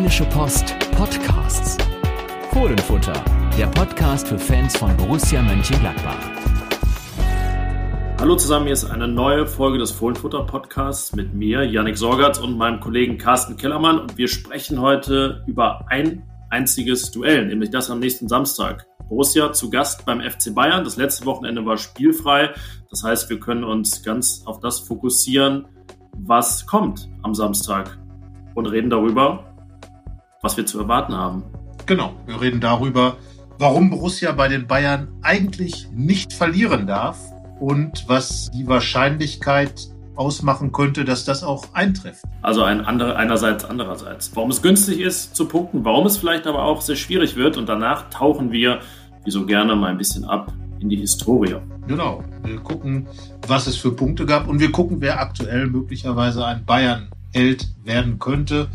Rheinische Post Podcasts. Fohlenfutter, der Podcast für Fans von Borussia Mönchengladbach. Hallo zusammen, hier ist eine neue Folge des Fohlenfutter Podcasts mit mir, Yannick Sorgatz und meinem Kollegen Carsten Kellermann. Und wir sprechen heute über ein einziges Duell, nämlich das am nächsten Samstag. Borussia zu Gast beim FC Bayern. Das letzte Wochenende war spielfrei. Das heißt, wir können uns ganz auf das fokussieren, was kommt am Samstag und reden darüber, was wir zu erwarten haben. Genau, wir reden darüber, warum Borussia bei den Bayern eigentlich nicht verlieren darf und was die Wahrscheinlichkeit ausmachen könnte, dass das auch eintrifft. Also ein andere, einerseits, andererseits. Warum es günstig ist zu punkten, warum es vielleicht aber auch sehr schwierig wird und danach tauchen wir, wie so gerne, mal ein bisschen ab in die Historie. Genau, wir gucken, was es für Punkte gab und wir gucken, wer aktuell möglicherweise ein Bayern-Held werden könnte.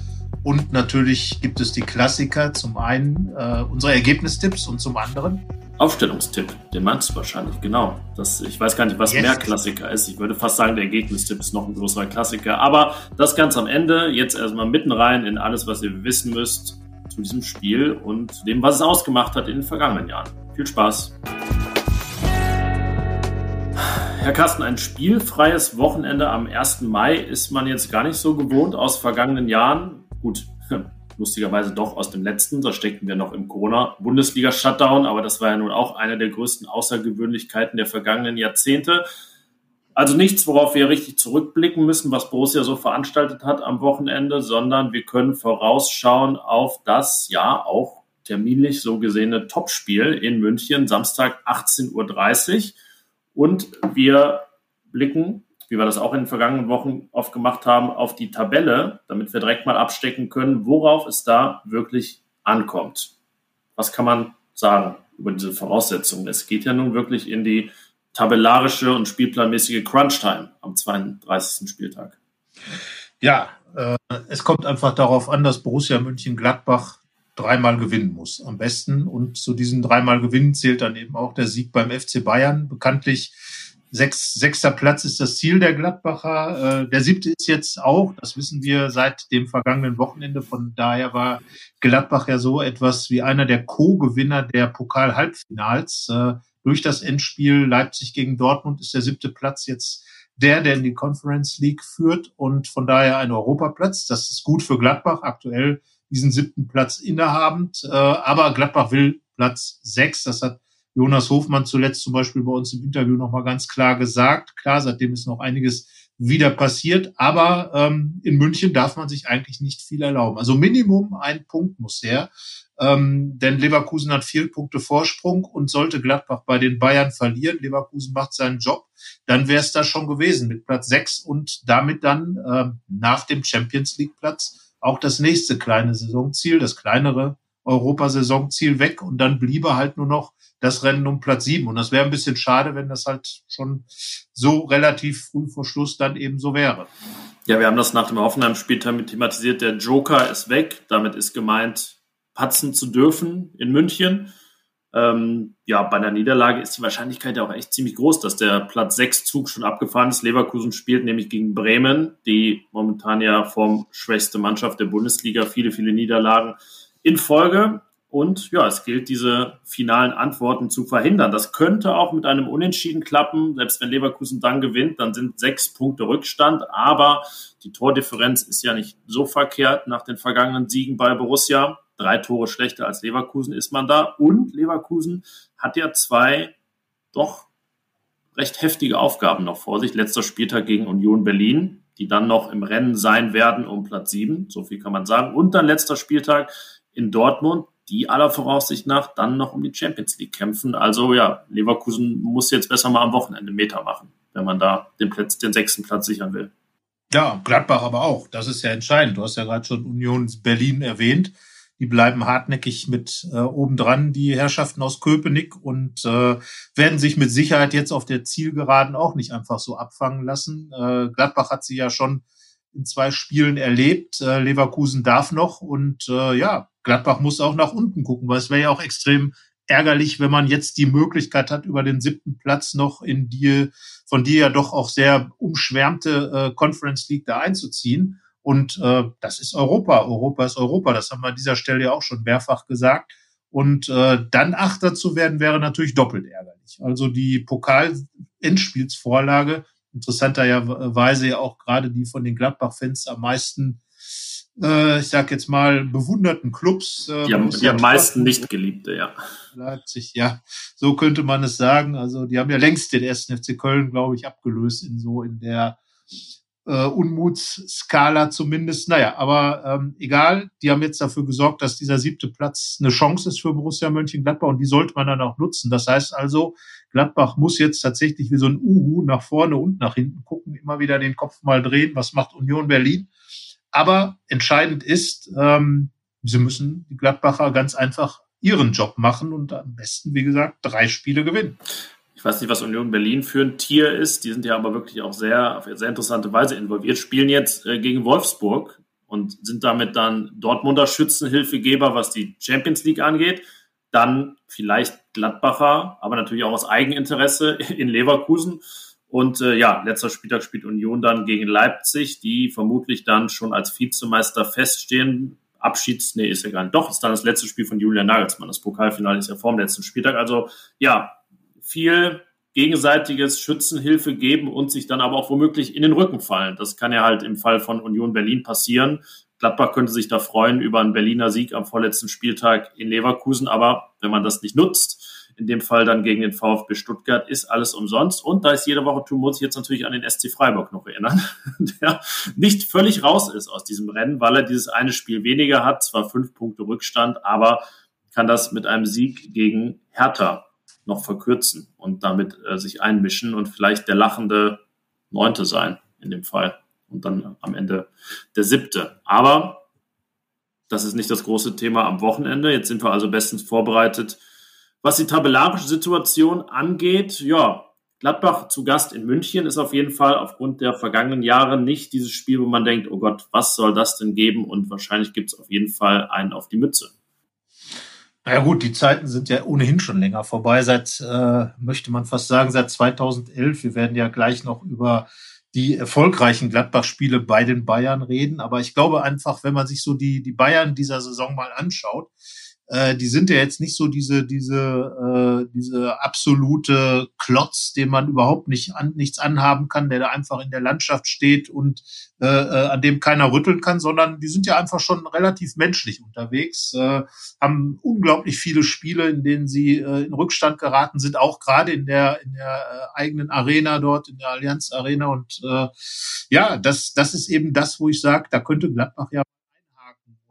Und natürlich gibt es die Klassiker, zum einen äh, unsere Ergebnistipps und zum anderen Aufstellungstipp, den meinst du wahrscheinlich, genau. Das, ich weiß gar nicht, was yes. mehr Klassiker ist. Ich würde fast sagen, der Ergebnistipp ist noch ein größerer Klassiker. Aber das ganz am Ende, jetzt erstmal mitten rein in alles, was ihr wissen müsst zu diesem Spiel und zu dem, was es ausgemacht hat in den vergangenen Jahren. Viel Spaß! Herr Carsten, ein spielfreies Wochenende am 1. Mai ist man jetzt gar nicht so gewohnt aus vergangenen Jahren. Gut, lustigerweise doch aus dem letzten. Da steckten wir noch im Corona-Bundesliga-Shutdown, aber das war ja nun auch eine der größten Außergewöhnlichkeiten der vergangenen Jahrzehnte. Also nichts, worauf wir richtig zurückblicken müssen, was Borussia so veranstaltet hat am Wochenende, sondern wir können vorausschauen auf das, ja, auch terminlich so gesehene Topspiel in München, Samstag 18.30 Uhr. Und wir blicken wie wir das auch in den vergangenen Wochen oft gemacht haben, auf die Tabelle, damit wir direkt mal abstecken können, worauf es da wirklich ankommt. Was kann man sagen über diese Voraussetzungen? Es geht ja nun wirklich in die tabellarische und spielplanmäßige Crunch-Time am 32. Spieltag. Ja, äh, es kommt einfach darauf an, dass Borussia München-Gladbach dreimal gewinnen muss. Am besten. Und zu diesen dreimal Gewinnen zählt dann eben auch der Sieg beim FC Bayern. Bekanntlich Sechs, sechster Platz ist das Ziel der Gladbacher. Äh, der siebte ist jetzt auch, das wissen wir seit dem vergangenen Wochenende. Von daher war Gladbach ja so etwas wie einer der Co-Gewinner der Pokal-Halbfinals. Äh, durch das Endspiel Leipzig gegen Dortmund ist der siebte Platz jetzt der, der in die Conference League führt und von daher ein Europaplatz. Das ist gut für Gladbach, aktuell diesen siebten Platz innehabend. Äh, aber Gladbach will Platz sechs. Das hat Jonas Hofmann zuletzt zum Beispiel bei uns im Interview nochmal ganz klar gesagt. Klar, seitdem ist noch einiges wieder passiert, aber ähm, in München darf man sich eigentlich nicht viel erlauben. Also Minimum ein Punkt muss her, ähm, denn Leverkusen hat vier Punkte Vorsprung und sollte Gladbach bei den Bayern verlieren, Leverkusen macht seinen Job, dann wäre es da schon gewesen mit Platz sechs und damit dann ähm, nach dem Champions League Platz auch das nächste kleine Saisonziel, das kleinere Europasaisonziel weg und dann bliebe halt nur noch das Rennen um Platz sieben. Und das wäre ein bisschen schade, wenn das halt schon so relativ früh vor Schluss dann eben so wäre. Ja, wir haben das nach dem Hoffenheim-Spiel thematisiert. Der Joker ist weg. Damit ist gemeint, patzen zu dürfen in München. Ähm, ja, bei einer Niederlage ist die Wahrscheinlichkeit ja auch echt ziemlich groß, dass der Platz 6 Zug schon abgefahren ist. Leverkusen spielt nämlich gegen Bremen, die momentan ja vom schwächste Mannschaft der Bundesliga, viele, viele Niederlagen in Folge. Und ja, es gilt, diese finalen Antworten zu verhindern. Das könnte auch mit einem Unentschieden klappen. Selbst wenn Leverkusen dann gewinnt, dann sind sechs Punkte Rückstand. Aber die Tordifferenz ist ja nicht so verkehrt nach den vergangenen Siegen bei Borussia. Drei Tore schlechter als Leverkusen ist man da. Und Leverkusen hat ja zwei doch recht heftige Aufgaben noch vor sich. Letzter Spieltag gegen Union Berlin, die dann noch im Rennen sein werden um Platz sieben. So viel kann man sagen. Und dann letzter Spieltag in Dortmund die aller Voraussicht nach dann noch um die Champions League kämpfen. Also ja, Leverkusen muss jetzt besser mal am Wochenende Meter machen, wenn man da den, Platz, den sechsten Platz sichern will. Ja, Gladbach aber auch. Das ist ja entscheidend. Du hast ja gerade schon Union Berlin erwähnt. Die bleiben hartnäckig mit äh, obendran, die Herrschaften aus Köpenick, und äh, werden sich mit Sicherheit jetzt auf der Zielgeraden auch nicht einfach so abfangen lassen. Äh, Gladbach hat sie ja schon in zwei Spielen erlebt. Äh, Leverkusen darf noch und äh, ja, Gladbach muss auch nach unten gucken, weil es wäre ja auch extrem ärgerlich, wenn man jetzt die Möglichkeit hat, über den siebten Platz noch in die von dir ja doch auch sehr umschwärmte äh, Conference League da einzuziehen. Und äh, das ist Europa. Europa ist Europa. Das haben wir an dieser Stelle ja auch schon mehrfach gesagt. Und äh, dann Achter zu werden, wäre natürlich doppelt ärgerlich. Also die Pokal-Endspielsvorlage, interessanterweise ja auch gerade die von den Gladbach-Fans am meisten, äh, ich sag jetzt mal, bewunderten Clubs. Äh, die am, die am meisten nicht geliebte, ja. Leipzig, ja, so könnte man es sagen. Also die haben ja längst den ersten FC Köln, glaube ich, abgelöst in so in der äh, Unmutsskala zumindest. Naja, aber ähm, egal, die haben jetzt dafür gesorgt, dass dieser siebte Platz eine Chance ist für Borussia Mönchengladbach und die sollte man dann auch nutzen. Das heißt also, Gladbach muss jetzt tatsächlich wie so ein Uhu nach vorne und nach hinten gucken, immer wieder den Kopf mal drehen, was macht Union Berlin. Aber entscheidend ist, ähm, sie müssen die Gladbacher ganz einfach ihren Job machen und am besten, wie gesagt, drei Spiele gewinnen. Ich weiß nicht, was Union Berlin für ein Tier ist. Die sind ja aber wirklich auch sehr, auf sehr interessante Weise involviert. Spielen jetzt äh, gegen Wolfsburg und sind damit dann Dortmunder Schützenhilfegeber, was die Champions League angeht. Dann vielleicht Gladbacher, aber natürlich auch aus Eigeninteresse in Leverkusen. Und äh, ja, letzter Spieltag spielt Union dann gegen Leipzig, die vermutlich dann schon als Vizemeister feststehen. Abschieds, nee, ist ja gar nicht. Doch, ist dann das letzte Spiel von Julian Nagelsmann. Das Pokalfinale ist ja vor dem letzten Spieltag. Also ja, viel gegenseitiges Schützenhilfe geben und sich dann aber auch womöglich in den Rücken fallen. Das kann ja halt im Fall von Union Berlin passieren. Gladbach könnte sich da freuen über einen Berliner Sieg am vorletzten Spieltag in Leverkusen, aber wenn man das nicht nutzt, in dem Fall dann gegen den VfB Stuttgart, ist alles umsonst. Und da ist jede Woche tun, muss ich jetzt natürlich an den SC Freiburg noch erinnern, der nicht völlig raus ist aus diesem Rennen, weil er dieses eine Spiel weniger hat, zwar fünf Punkte Rückstand, aber kann das mit einem Sieg gegen Hertha noch verkürzen und damit äh, sich einmischen und vielleicht der lachende Neunte sein in dem Fall und dann am Ende der Siebte. Aber das ist nicht das große Thema am Wochenende. Jetzt sind wir also bestens vorbereitet. Was die tabellarische Situation angeht, ja, Gladbach zu Gast in München ist auf jeden Fall aufgrund der vergangenen Jahre nicht dieses Spiel, wo man denkt, oh Gott, was soll das denn geben? Und wahrscheinlich gibt es auf jeden Fall einen auf die Mütze. Naja gut, die Zeiten sind ja ohnehin schon länger vorbei. Seit, äh, möchte man fast sagen, seit 2011. Wir werden ja gleich noch über die erfolgreichen Gladbach-Spiele bei den Bayern reden. Aber ich glaube einfach, wenn man sich so die, die Bayern dieser Saison mal anschaut, äh, die sind ja jetzt nicht so diese diese äh, diese absolute Klotz, den man überhaupt nicht an, nichts anhaben kann, der da einfach in der Landschaft steht und äh, äh, an dem keiner rütteln kann, sondern die sind ja einfach schon relativ menschlich unterwegs, äh, haben unglaublich viele Spiele, in denen sie äh, in Rückstand geraten sind, auch gerade in der in der äh, eigenen Arena dort in der Allianz Arena und äh, ja, das das ist eben das, wo ich sage, da könnte Gladbach ja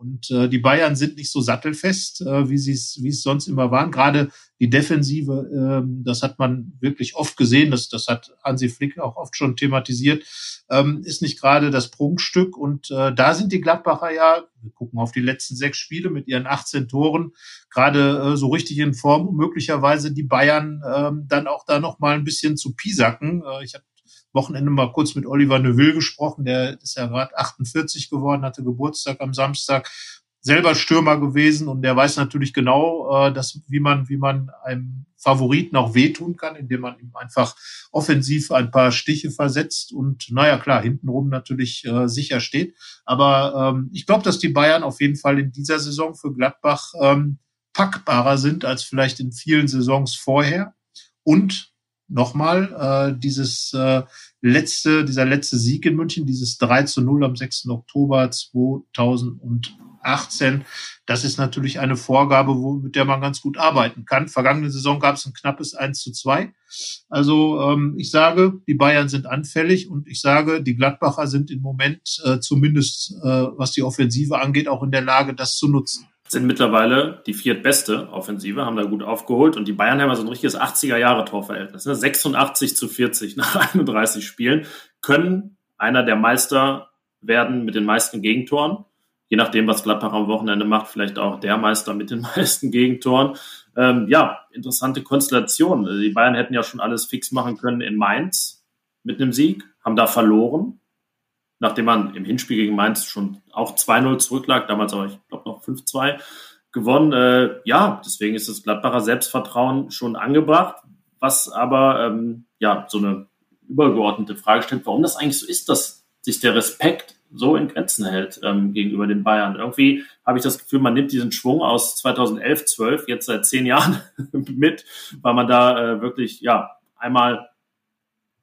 und äh, die Bayern sind nicht so sattelfest, äh, wie sie es wie es sonst immer waren. Gerade die Defensive, ähm, das hat man wirklich oft gesehen, das, das hat Hansi Flick auch oft schon thematisiert, ähm, ist nicht gerade das Prunkstück. Und äh, da sind die Gladbacher ja, wir gucken auf die letzten sechs Spiele mit ihren 18 Toren, gerade äh, so richtig in Form, um möglicherweise die Bayern ähm, dann auch da noch mal ein bisschen zu piesacken. Äh, ich habe Wochenende mal kurz mit Oliver Neuville gesprochen, der ist ja gerade 48 geworden, hatte Geburtstag am Samstag, selber Stürmer gewesen und der weiß natürlich genau, äh, dass, wie man, wie man einem Favoriten auch wehtun kann, indem man ihm einfach offensiv ein paar Stiche versetzt und naja klar, hintenrum natürlich äh, sicher steht. Aber ähm, ich glaube, dass die Bayern auf jeden Fall in dieser Saison für Gladbach ähm, packbarer sind als vielleicht in vielen Saisons vorher. Und nochmal, äh, dieses äh, letzte, dieser letzte Sieg in München, dieses 3 zu 0 am 6. Oktober 2018, das ist natürlich eine Vorgabe, wo, mit der man ganz gut arbeiten kann. Vergangene Saison gab es ein knappes 1 zu 2. Also ähm, ich sage, die Bayern sind anfällig und ich sage, die Gladbacher sind im Moment äh, zumindest, äh, was die Offensive angeht, auch in der Lage, das zu nutzen sind mittlerweile die viertbeste Offensive, haben da gut aufgeholt und die Bayern haben so also ein richtiges 80er-Jahre-Torverhältnis. Ne? 86 zu 40 nach 31 Spielen, können einer der Meister werden mit den meisten Gegentoren. Je nachdem, was Gladbach am Wochenende macht, vielleicht auch der Meister mit den meisten Gegentoren. Ähm, ja, interessante Konstellation. Die Bayern hätten ja schon alles fix machen können in Mainz mit einem Sieg, haben da verloren, nachdem man im Hinspiel gegen Mainz schon auch 2-0 zurücklag, damals aber, ich glaube, noch 5-2 gewonnen. Äh, ja, deswegen ist das Gladbacher Selbstvertrauen schon angebracht, was aber ähm, ja so eine übergeordnete Frage stellt, warum das eigentlich so ist, dass sich der Respekt so in Grenzen hält ähm, gegenüber den Bayern. Irgendwie habe ich das Gefühl, man nimmt diesen Schwung aus 2011, 12, jetzt seit zehn Jahren mit, weil man da äh, wirklich, ja, einmal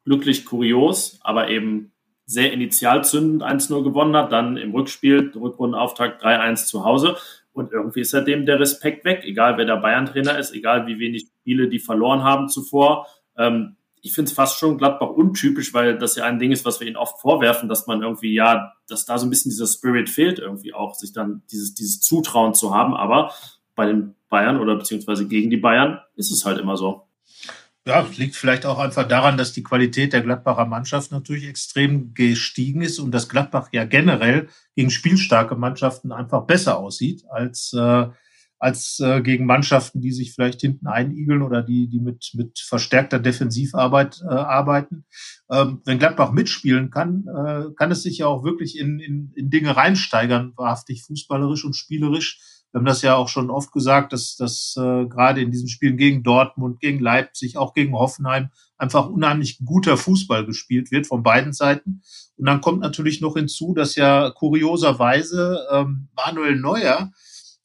glücklich kurios, aber eben sehr initialzündend 1-0 gewonnen hat, dann im Rückspiel, Rückrundenauftakt 3-1 zu Hause. Und irgendwie ist seitdem der Respekt weg, egal wer der Bayern-Trainer ist, egal wie wenig Spiele die verloren haben zuvor. Ähm, ich finde es fast schon Gladbach untypisch, weil das ja ein Ding ist, was wir ihnen oft vorwerfen, dass man irgendwie, ja, dass da so ein bisschen dieser Spirit fehlt, irgendwie auch, sich dann dieses, dieses Zutrauen zu haben. Aber bei den Bayern oder beziehungsweise gegen die Bayern ist es halt immer so. Ja, liegt vielleicht auch einfach daran, dass die Qualität der Gladbacher Mannschaft natürlich extrem gestiegen ist und dass Gladbach ja generell gegen spielstarke Mannschaften einfach besser aussieht als, äh, als äh, gegen Mannschaften, die sich vielleicht hinten einigeln oder die, die mit, mit verstärkter Defensivarbeit äh, arbeiten. Ähm, wenn Gladbach mitspielen kann, äh, kann es sich ja auch wirklich in, in, in Dinge reinsteigern, wahrhaftig fußballerisch und spielerisch wir haben das ja auch schon oft gesagt, dass, dass äh, gerade in diesen Spielen gegen Dortmund, gegen Leipzig, auch gegen Hoffenheim einfach unheimlich guter Fußball gespielt wird von beiden Seiten. Und dann kommt natürlich noch hinzu, dass ja kurioserweise ähm, Manuel Neuer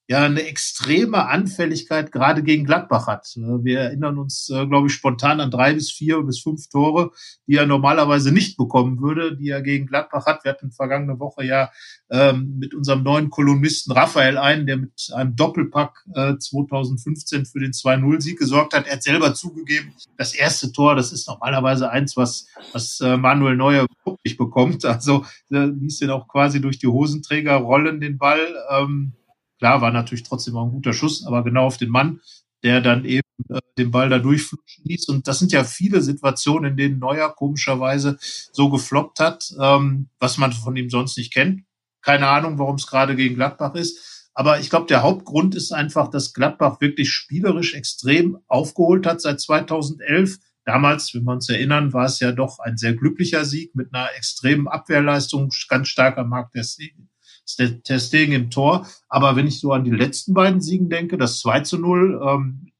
ja eine extreme Anfälligkeit gerade gegen Gladbach hat. Wir erinnern uns, äh, glaube ich, spontan an drei bis vier bis fünf Tore, die er normalerweise nicht bekommen würde, die er gegen Gladbach hat. Wir hatten vergangene Woche ja ähm, mit unserem neuen Kolumnisten Raphael einen, der mit einem Doppelpack äh, 2015 für den 2-0-Sieg gesorgt hat. Er hat selber zugegeben, das erste Tor, das ist normalerweise eins, was, was äh, Manuel Neuer überhaupt nicht bekommt. Also äh, ließ den auch quasi durch die Hosenträger rollen, den Ball. Ähm, Klar, war natürlich trotzdem auch ein guter Schuss, aber genau auf den Mann, der dann eben äh, den Ball da durchflutschen ließ. Und das sind ja viele Situationen, in denen Neuer komischerweise so gefloppt hat, ähm, was man von ihm sonst nicht kennt. Keine Ahnung, warum es gerade gegen Gladbach ist. Aber ich glaube, der Hauptgrund ist einfach, dass Gladbach wirklich spielerisch extrem aufgeholt hat seit 2011. Damals, wenn wir uns erinnern, war es ja doch ein sehr glücklicher Sieg mit einer extremen Abwehrleistung, ganz starker Markt der Szene Ter Stegen im Tor. Aber wenn ich so an die letzten beiden Siegen denke, das 2 zu 0, ähm,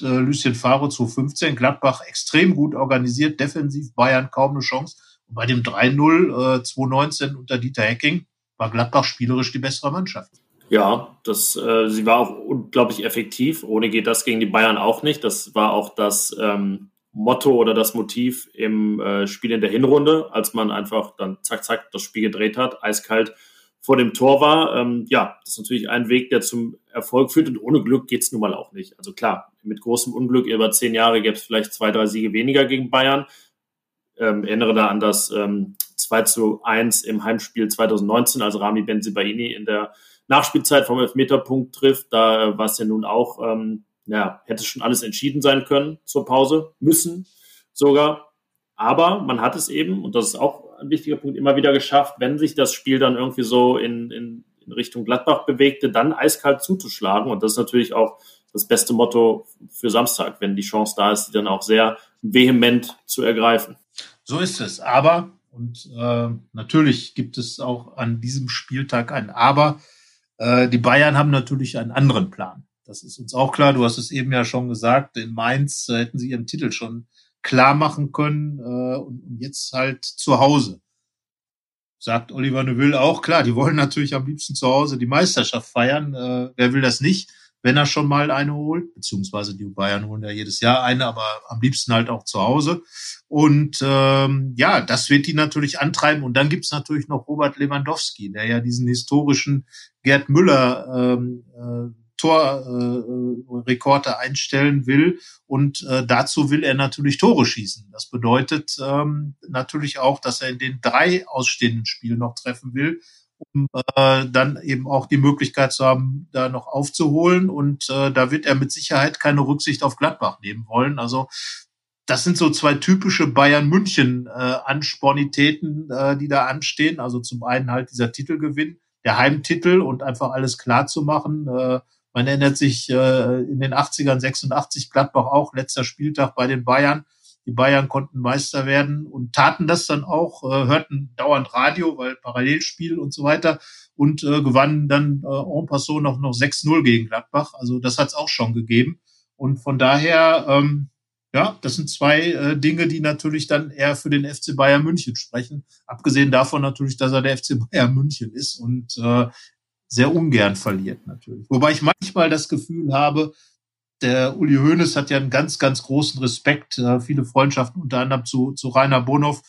äh, Lucien Favre 2015, Gladbach extrem gut organisiert, defensiv Bayern kaum eine Chance. Und bei dem 3-0 äh, 2019 unter Dieter Hecking war Gladbach spielerisch die bessere Mannschaft. Ja, das, äh, sie war auch unglaublich effektiv. Ohne geht das gegen die Bayern auch nicht. Das war auch das ähm, Motto oder das Motiv im äh, Spiel in der Hinrunde, als man einfach dann zack, zack das Spiel gedreht hat, eiskalt vor dem Tor war. Ähm, ja, das ist natürlich ein Weg, der zum Erfolg führt und ohne Glück geht's nun mal auch nicht. Also klar, mit großem Unglück über zehn Jahre gäbe es vielleicht zwei, drei Siege weniger gegen Bayern. Ähm, erinnere da an das ähm, 2 zu 1 im Heimspiel 2019, als Rami Benzibaini in der Nachspielzeit vom Elfmeterpunkt trifft. Da war es ja nun auch, ähm, ja, hätte schon alles entschieden sein können zur Pause, müssen sogar. Aber man hat es eben, und das ist auch ein wichtiger Punkt, immer wieder geschafft, wenn sich das Spiel dann irgendwie so in, in, in Richtung Gladbach bewegte, dann eiskalt zuzuschlagen. Und das ist natürlich auch das beste Motto für Samstag, wenn die Chance da ist, die dann auch sehr vehement zu ergreifen. So ist es. Aber, und äh, natürlich gibt es auch an diesem Spieltag ein Aber, äh, die Bayern haben natürlich einen anderen Plan. Das ist uns auch klar. Du hast es eben ja schon gesagt. In Mainz äh, hätten sie ihren Titel schon klar machen können äh, und, jetzt halt zu Hause. Sagt Oliver Neuville auch, klar, die wollen natürlich am liebsten zu Hause die Meisterschaft feiern. Äh, wer will das nicht, wenn er schon mal eine holt? Beziehungsweise die Bayern holen ja jedes Jahr eine, aber am liebsten halt auch zu Hause. Und ähm, ja, das wird die natürlich antreiben. Und dann gibt's natürlich noch Robert Lewandowski, der ja diesen historischen Gerd Müller ähm, äh, Torrekorde äh, einstellen will. Und äh, dazu will er natürlich Tore schießen. Das bedeutet ähm, natürlich auch, dass er in den drei ausstehenden Spielen noch treffen will, um äh, dann eben auch die Möglichkeit zu haben, da noch aufzuholen. Und äh, da wird er mit Sicherheit keine Rücksicht auf Gladbach nehmen wollen. Also das sind so zwei typische Bayern München äh, Anspornitäten, äh, die da anstehen. Also zum einen halt dieser Titelgewinn, der Heimtitel und einfach alles klar zu machen. Man erinnert sich äh, in den 80ern, 86 Gladbach auch, letzter Spieltag bei den Bayern. Die Bayern konnten Meister werden und taten das dann auch, äh, hörten dauernd Radio, weil Parallelspiel und so weiter und äh, gewannen dann äh, en passant noch, noch 6-0 gegen Gladbach. Also das hat es auch schon gegeben. Und von daher, ähm, Ja, das sind zwei äh, Dinge, die natürlich dann eher für den FC Bayern München sprechen. Abgesehen davon natürlich, dass er der FC Bayern München ist und äh, sehr ungern verliert natürlich. Wobei ich manchmal das Gefühl habe, der Uli Hoeneß hat ja einen ganz, ganz großen Respekt, äh, viele Freundschaften unter anderem zu, zu Rainer Bonhoff,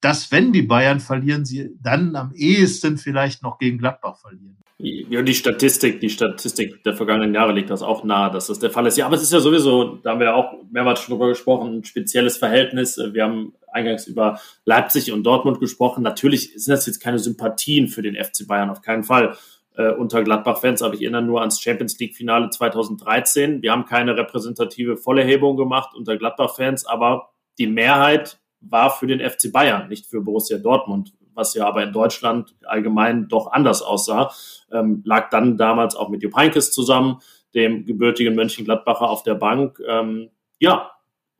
dass wenn die Bayern verlieren, sie dann am ehesten vielleicht noch gegen Gladbach verlieren. Ja, die Statistik, die Statistik der vergangenen Jahre liegt das auch nahe, dass das der Fall ist. Ja, aber es ist ja sowieso, da haben wir ja auch mehrmals schon drüber gesprochen, ein spezielles Verhältnis. Wir haben eingangs über Leipzig und Dortmund gesprochen. Natürlich sind das jetzt keine Sympathien für den FC Bayern, auf keinen Fall äh, unter Gladbach-Fans, aber ich erinnere nur ans Champions League-Finale 2013. Wir haben keine repräsentative Vollerhebung gemacht unter Gladbach-Fans, aber die Mehrheit war für den FC Bayern, nicht für Borussia Dortmund, was ja aber in Deutschland allgemein doch anders aussah, ähm, lag dann damals auch mit Jupp Heynckes zusammen, dem gebürtigen Mönchengladbacher auf der Bank. Ähm, ja,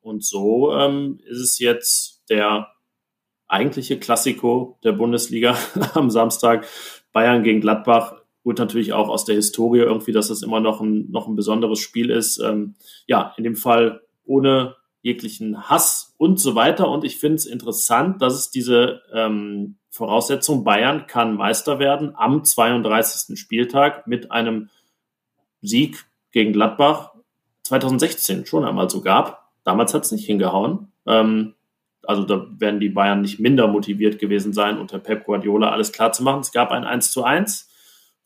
und so ähm, ist es jetzt der eigentliche Klassiko der Bundesliga am Samstag. Bayern gegen Gladbach. Gut, natürlich auch aus der Historie irgendwie, dass das immer noch ein, noch ein besonderes Spiel ist. Ähm, ja, in dem Fall ohne jeglichen Hass und so weiter. Und ich finde es interessant, dass es diese ähm, Voraussetzung, Bayern kann Meister werden am 32. Spieltag mit einem Sieg gegen Gladbach 2016 schon einmal so gab. Damals hat es nicht hingehauen. Ähm, also da werden die Bayern nicht minder motiviert gewesen sein, unter Pep Guardiola alles klar zu machen. Es gab ein 1 zu 1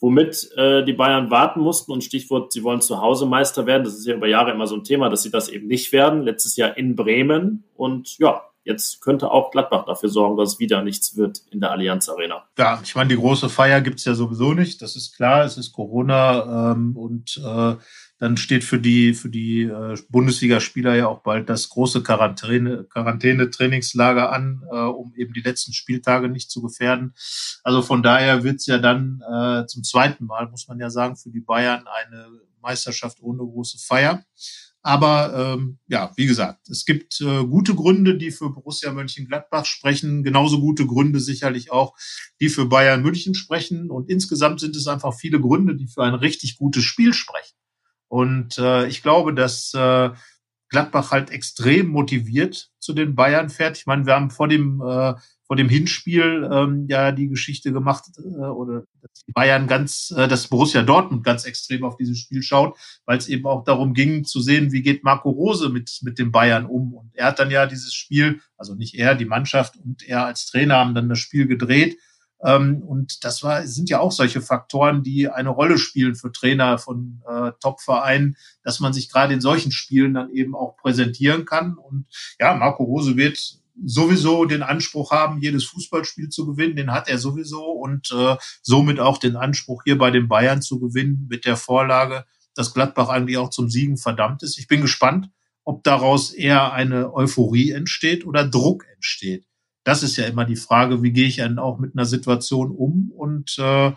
womit äh, die Bayern warten mussten und Stichwort, sie wollen zu Hause Meister werden. Das ist ja über Jahre immer so ein Thema, dass sie das eben nicht werden. Letztes Jahr in Bremen und ja, jetzt könnte auch Gladbach dafür sorgen, dass wieder nichts wird in der Allianz Arena. Ja, ich meine, die große Feier gibt's ja sowieso nicht. Das ist klar, es ist Corona ähm, und äh, dann steht für die, für die äh, Bundesligaspieler ja auch bald das große Quarantäne, Quarantäne-Trainingslager an, äh, um eben die letzten Spieltage nicht zu gefährden. Also von daher wird's ja dann äh, zum zweiten Mal, muss man ja sagen, für die Bayern eine Meisterschaft ohne große Feier. Aber ähm, ja, wie gesagt, es gibt äh, gute Gründe, die für Borussia Mönchengladbach sprechen, genauso gute Gründe sicherlich auch, die für Bayern München sprechen. Und insgesamt sind es einfach viele Gründe, die für ein richtig gutes Spiel sprechen. Und äh, ich glaube, dass äh, Gladbach halt extrem motiviert zu den Bayern fährt. Ich meine, wir haben vor dem äh, vor dem Hinspiel ähm, ja die Geschichte gemacht äh, oder dass die Bayern ganz, äh, dass Borussia Dortmund ganz extrem auf dieses Spiel schaut, weil es eben auch darum ging zu sehen, wie geht Marco Rose mit mit den Bayern um. Und er hat dann ja dieses Spiel, also nicht er, die Mannschaft und er als Trainer haben dann das Spiel gedreht und das war, sind ja auch solche Faktoren, die eine Rolle spielen für Trainer von äh, Top-Vereinen, dass man sich gerade in solchen Spielen dann eben auch präsentieren kann. Und ja, Marco Rose wird sowieso den Anspruch haben, jedes Fußballspiel zu gewinnen. Den hat er sowieso und äh, somit auch den Anspruch, hier bei den Bayern zu gewinnen mit der Vorlage, dass Gladbach eigentlich auch zum Siegen verdammt ist. Ich bin gespannt, ob daraus eher eine Euphorie entsteht oder Druck entsteht das ist ja immer die Frage, wie gehe ich dann auch mit einer Situation um? Und äh,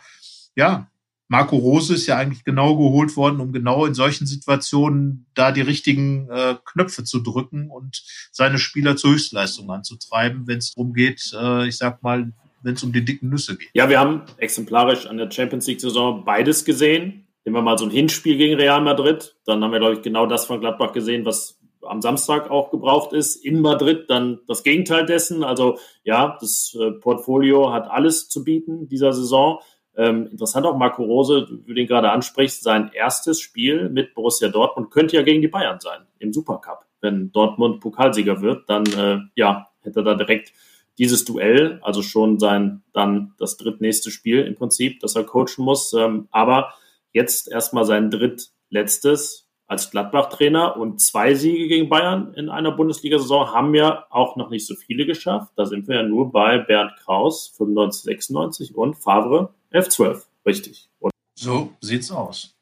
ja, Marco Rose ist ja eigentlich genau geholt worden, um genau in solchen Situationen da die richtigen äh, Knöpfe zu drücken und seine Spieler zur Höchstleistung anzutreiben, wenn es darum geht, äh, ich sag mal, wenn es um die dicken Nüsse geht. Ja, wir haben exemplarisch an der Champions League-Saison beides gesehen. Nehmen wir mal so ein Hinspiel gegen Real Madrid, dann haben wir, glaube ich, genau das von Gladbach gesehen, was am Samstag auch gebraucht ist. In Madrid dann das Gegenteil dessen. Also ja, das äh, Portfolio hat alles zu bieten dieser Saison. Ähm, interessant auch Marco Rose, du den gerade ansprichst, sein erstes Spiel mit Borussia Dortmund könnte ja gegen die Bayern sein im Supercup. Wenn Dortmund Pokalsieger wird, dann äh, ja, hätte er da direkt dieses Duell, also schon sein dann das drittnächste Spiel im Prinzip, das er coachen muss. Ähm, aber jetzt erstmal sein drittletztes als Gladbach-Trainer und zwei Siege gegen Bayern in einer Bundesliga-Saison haben ja auch noch nicht so viele geschafft. Da sind wir ja nur bei Bernd Kraus 95, 96 und Favre 11, 12. Richtig. Und so sieht's aus.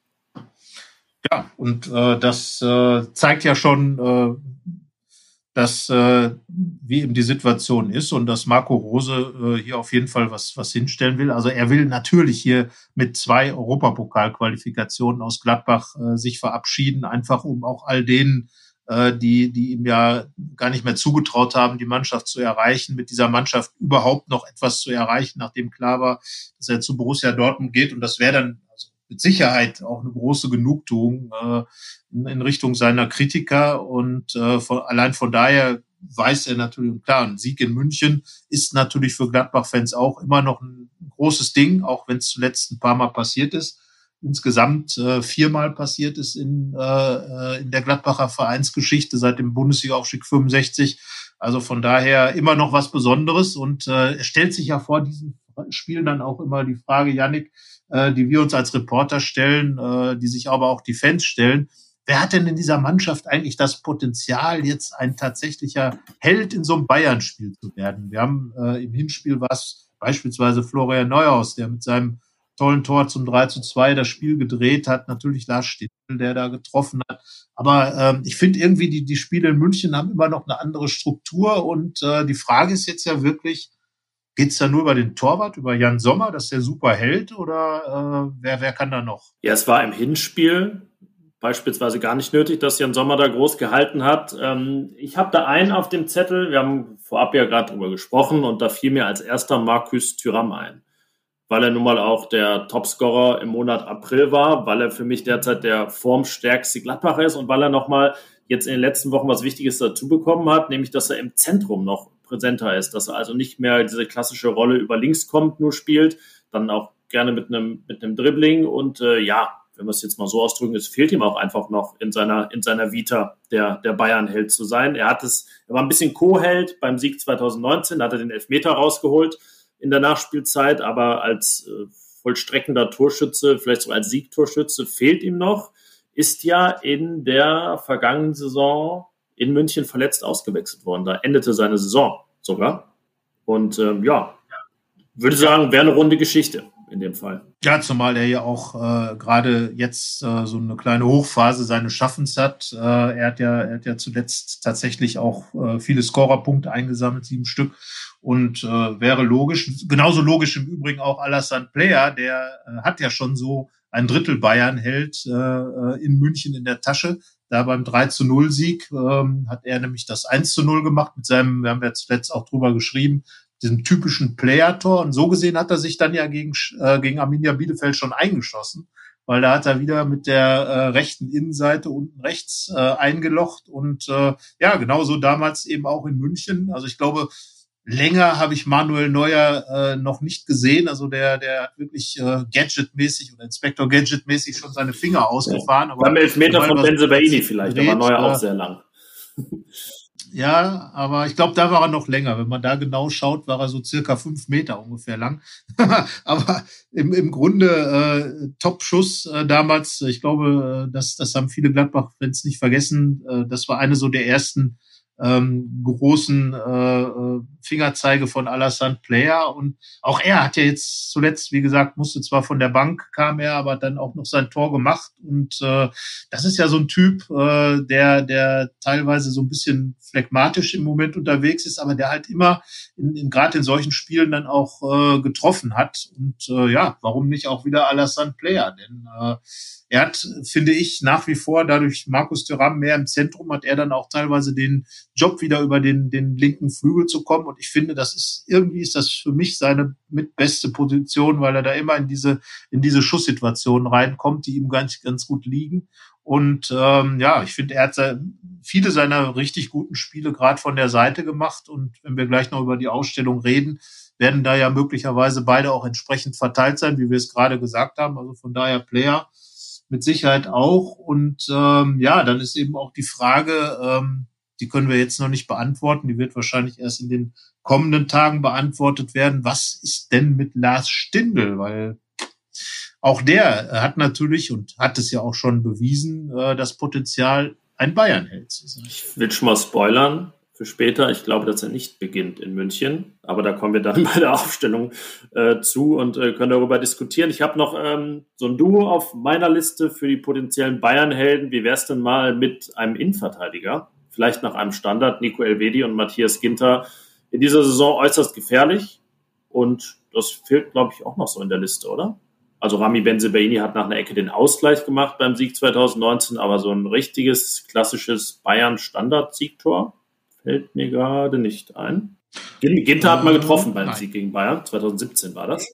Ja, und äh, das äh, zeigt ja schon, äh, dass äh, wie eben die Situation ist und dass Marco Rose äh, hier auf jeden Fall was was hinstellen will. Also er will natürlich hier mit zwei Europapokalqualifikationen aus Gladbach äh, sich verabschieden, einfach um auch all denen, äh, die die ihm ja gar nicht mehr zugetraut haben, die Mannschaft zu erreichen, mit dieser Mannschaft überhaupt noch etwas zu erreichen, nachdem klar war, dass er zu Borussia Dortmund geht und das wäre dann mit Sicherheit auch eine große Genugtuung äh, in, in Richtung seiner Kritiker und äh, von, allein von daher weiß er natürlich, klar, ein Sieg in München ist natürlich für Gladbach-Fans auch immer noch ein großes Ding, auch wenn es zuletzt ein paar Mal passiert ist. Insgesamt äh, viermal passiert ist in, äh, in der Gladbacher Vereinsgeschichte seit dem Bundesliga-Aufstieg 65. Also von daher immer noch was Besonderes und äh, es stellt sich ja vor diesen Spielen dann auch immer die Frage, Yannick, äh, die wir uns als Reporter stellen, äh, die sich aber auch die Fans stellen Wer hat denn in dieser Mannschaft eigentlich das Potenzial, jetzt ein tatsächlicher Held in so einem Bayern-Spiel zu werden? Wir haben äh, im Hinspiel was beispielsweise Florian Neuhaus, der mit seinem tollen Tor zum 3 zu 2 das Spiel gedreht hat. Natürlich Lars Stindl, der da getroffen hat. Aber ähm, ich finde irgendwie, die, die Spiele in München haben immer noch eine andere Struktur. Und äh, die Frage ist jetzt ja wirklich, geht's da nur über den Torwart, über Jan Sommer, dass der super hält? Oder äh, wer, wer kann da noch? Ja, es war im Hinspiel beispielsweise gar nicht nötig, dass Jan Sommer da groß gehalten hat. Ähm, ich habe da einen auf dem Zettel, wir haben vorab ja gerade drüber gesprochen und da fiel mir als erster Markus Thüram ein, weil er nun mal auch der Topscorer im Monat April war, weil er für mich derzeit der formstärkste Gladbacher ist und weil er nochmal jetzt in den letzten Wochen was Wichtiges dazu bekommen hat, nämlich dass er im Zentrum noch präsenter ist, dass er also nicht mehr diese klassische Rolle über links kommt, nur spielt, dann auch gerne mit einem mit einem Dribbling. Und äh, ja, wenn wir es jetzt mal so ausdrücken, es fehlt ihm auch einfach noch in seiner, in seiner Vita, der, der Bayern-Held zu sein. Er hat es, er war ein bisschen Co-Held beim Sieg 2019, da hat er den Elfmeter rausgeholt in der Nachspielzeit, aber als äh, vollstreckender Torschütze, vielleicht sogar als Siegtorschütze, fehlt ihm noch, ist ja in der vergangenen Saison in München verletzt ausgewechselt worden. Da endete seine Saison sogar. Und ähm, ja, würde sagen, wäre eine runde Geschichte in dem Fall. Ja, zumal er ja auch äh, gerade jetzt äh, so eine kleine Hochphase seines Schaffens hat. Äh, er, hat ja, er hat ja zuletzt tatsächlich auch äh, viele Scorerpunkte eingesammelt, sieben Stück. Und äh, wäre logisch, genauso logisch im Übrigen auch Alassane Player, der äh, hat ja schon so ein Drittel Bayern hält in München in der Tasche. Da beim 3 zu 0 Sieg ähm, hat er nämlich das 1 zu 0 gemacht mit seinem, wir haben ja zuletzt auch drüber geschrieben, diesem typischen Player-Tor. Und so gesehen hat er sich dann ja gegen, äh, gegen Arminia Bielefeld schon eingeschossen, weil da hat er wieder mit der äh, rechten Innenseite unten rechts äh, eingelocht. Und äh, ja, genauso damals eben auch in München. Also ich glaube, länger habe ich Manuel Neuer äh, noch nicht gesehen. Also der, der hat wirklich äh, Gadget-mäßig oder Inspector Gadget-mäßig schon seine Finger ausgefahren. Ja. Aber Beim Elfmeter von Benzebaini vielleicht, aber Neuer auch sehr lang. Ja, aber ich glaube, da war er noch länger. Wenn man da genau schaut, war er so circa fünf Meter ungefähr lang. aber im, im Grunde äh, Top-Schuss äh, damals. Ich glaube, äh, das, das haben viele Gladbach-Fans nicht vergessen. Äh, das war eine so der ersten ähm, großen äh, äh, Fingerzeige von Alassane Player. Und auch er hat ja jetzt zuletzt, wie gesagt, musste zwar von der Bank, kam er, aber dann auch noch sein Tor gemacht. Und äh, das ist ja so ein Typ, äh, der, der teilweise so ein bisschen phlegmatisch im Moment unterwegs ist, aber der halt immer in, in gerade in solchen Spielen dann auch äh, getroffen hat. Und äh, ja, warum nicht auch wieder Alassane Player? Denn äh, er hat, finde ich, nach wie vor, dadurch Markus Thuram mehr im Zentrum, hat er dann auch teilweise den Job wieder über den, den linken Flügel zu kommen. Und ich finde, das ist, irgendwie ist das für mich seine mitbeste Position, weil er da immer in diese, in diese Schusssituationen reinkommt, die ihm ganz, ganz gut liegen. Und ähm, ja, ich finde, er hat viele seiner richtig guten Spiele gerade von der Seite gemacht. Und wenn wir gleich noch über die Ausstellung reden, werden da ja möglicherweise beide auch entsprechend verteilt sein, wie wir es gerade gesagt haben. Also von daher Player mit Sicherheit auch. Und ähm, ja, dann ist eben auch die Frage, ähm, die können wir jetzt noch nicht beantworten, die wird wahrscheinlich erst in den kommenden Tagen beantwortet werden. Was ist denn mit Lars Stindl? Weil auch der hat natürlich und hat es ja auch schon bewiesen, äh, das Potenzial, ein Bayern-Held zu sein. Ich will schon mal spoilern für später. Ich glaube, dass er nicht beginnt in München, aber da kommen wir dann bei der Aufstellung äh, zu und äh, können darüber diskutieren. Ich habe noch ähm, so ein Duo auf meiner Liste für die potenziellen Bayern-Helden. Wie wär's denn mal mit einem Innenverteidiger? Vielleicht nach einem Standard, Nico Elvedi und Matthias Ginter. In dieser Saison äußerst gefährlich und das fehlt, glaube ich, auch noch so in der Liste, oder? Also Rami Benzebaini hat nach einer Ecke den Ausgleich gemacht beim Sieg 2019, aber so ein richtiges, klassisches Bayern-Standard-Siegtor Fällt mir gerade nicht ein. Ginter hat mal getroffen beim. Sieg gegen Bayern. 2017 war das.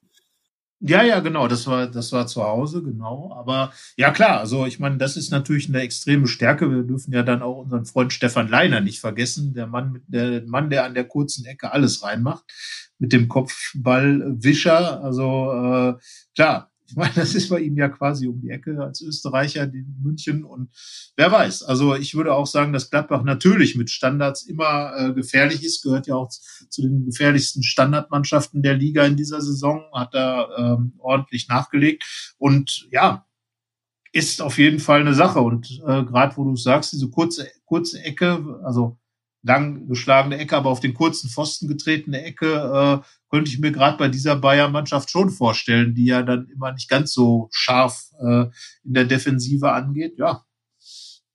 Ja, ja, genau. Das war, das war zu Hause, genau. Aber ja, klar. Also ich meine, das ist natürlich eine extreme Stärke. Wir dürfen ja dann auch unseren Freund Stefan Leiner nicht vergessen. Der Mann, mit der Mann, der an der kurzen Ecke alles reinmacht mit dem Kopfballwischer. Also äh, klar, ich meine, das ist bei ihm ja quasi um die Ecke als Österreicher, in München. Und wer weiß, also ich würde auch sagen, dass Gladbach natürlich mit Standards immer äh, gefährlich ist, gehört ja auch zu den gefährlichsten Standardmannschaften der Liga in dieser Saison, hat da ähm, ordentlich nachgelegt. Und ja, ist auf jeden Fall eine Sache. Und äh, gerade wo du sagst, diese kurze, kurze Ecke, also lang geschlagene Ecke, aber auf den kurzen Pfosten getretene Ecke, äh, könnte ich mir gerade bei dieser Bayern-Mannschaft schon vorstellen, die ja dann immer nicht ganz so scharf äh, in der Defensive angeht. Ja,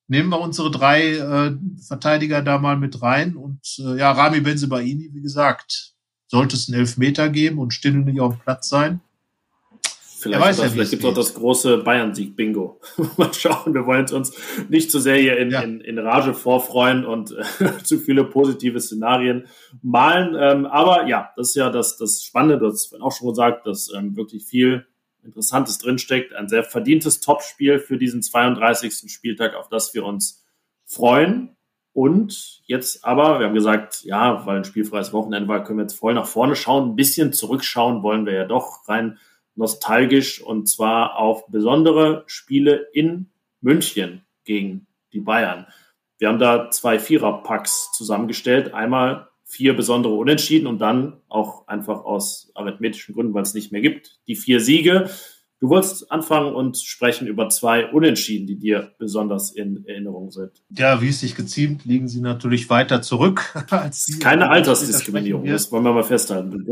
nehmen wir unsere drei äh, Verteidiger da mal mit rein und äh, ja, Rami Benzebaini, wie gesagt, sollte es einen Elfmeter geben und Stindl nicht auf dem Platz sein, Vielleicht, weiß ja, vielleicht gibt es auch das große Bayern-Sieg-Bingo. Mal schauen, wir wollen uns nicht zu sehr hier in, ja. in, in Rage vorfreuen und äh, zu viele positive Szenarien malen. Ähm, aber ja, das ist ja das, das Spannende, du hast auch schon gesagt, dass ähm, wirklich viel Interessantes drinsteckt. Ein sehr verdientes Topspiel für diesen 32. Spieltag, auf das wir uns freuen. Und jetzt aber, wir haben gesagt, ja, weil ein spielfreies Wochenende war, können wir jetzt voll nach vorne schauen. Ein bisschen zurückschauen wollen wir ja doch rein nostalgisch und zwar auf besondere Spiele in München gegen die Bayern. Wir haben da zwei Viererpacks zusammengestellt. Einmal vier besondere Unentschieden und dann auch einfach aus arithmetischen Gründen, weil es nicht mehr gibt, die vier Siege. Du wolltest anfangen und sprechen über zwei Unentschieden, die dir besonders in Erinnerung sind. Ja, wie es sich geziemt, liegen sie natürlich weiter zurück als die. Keine Altersdiskriminierung, das wollen wir mal festhalten.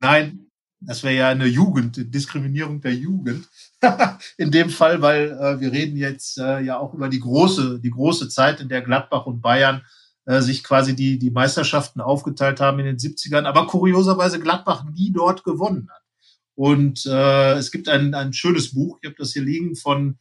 Nein, das wäre ja eine Jugend, Diskriminierung der Jugend. in dem Fall, weil äh, wir reden jetzt äh, ja auch über die große, die große Zeit, in der Gladbach und Bayern äh, sich quasi die, die Meisterschaften aufgeteilt haben in den 70ern, aber kurioserweise Gladbach nie dort gewonnen hat. Und äh, es gibt ein, ein schönes Buch, ich habe das hier liegen, von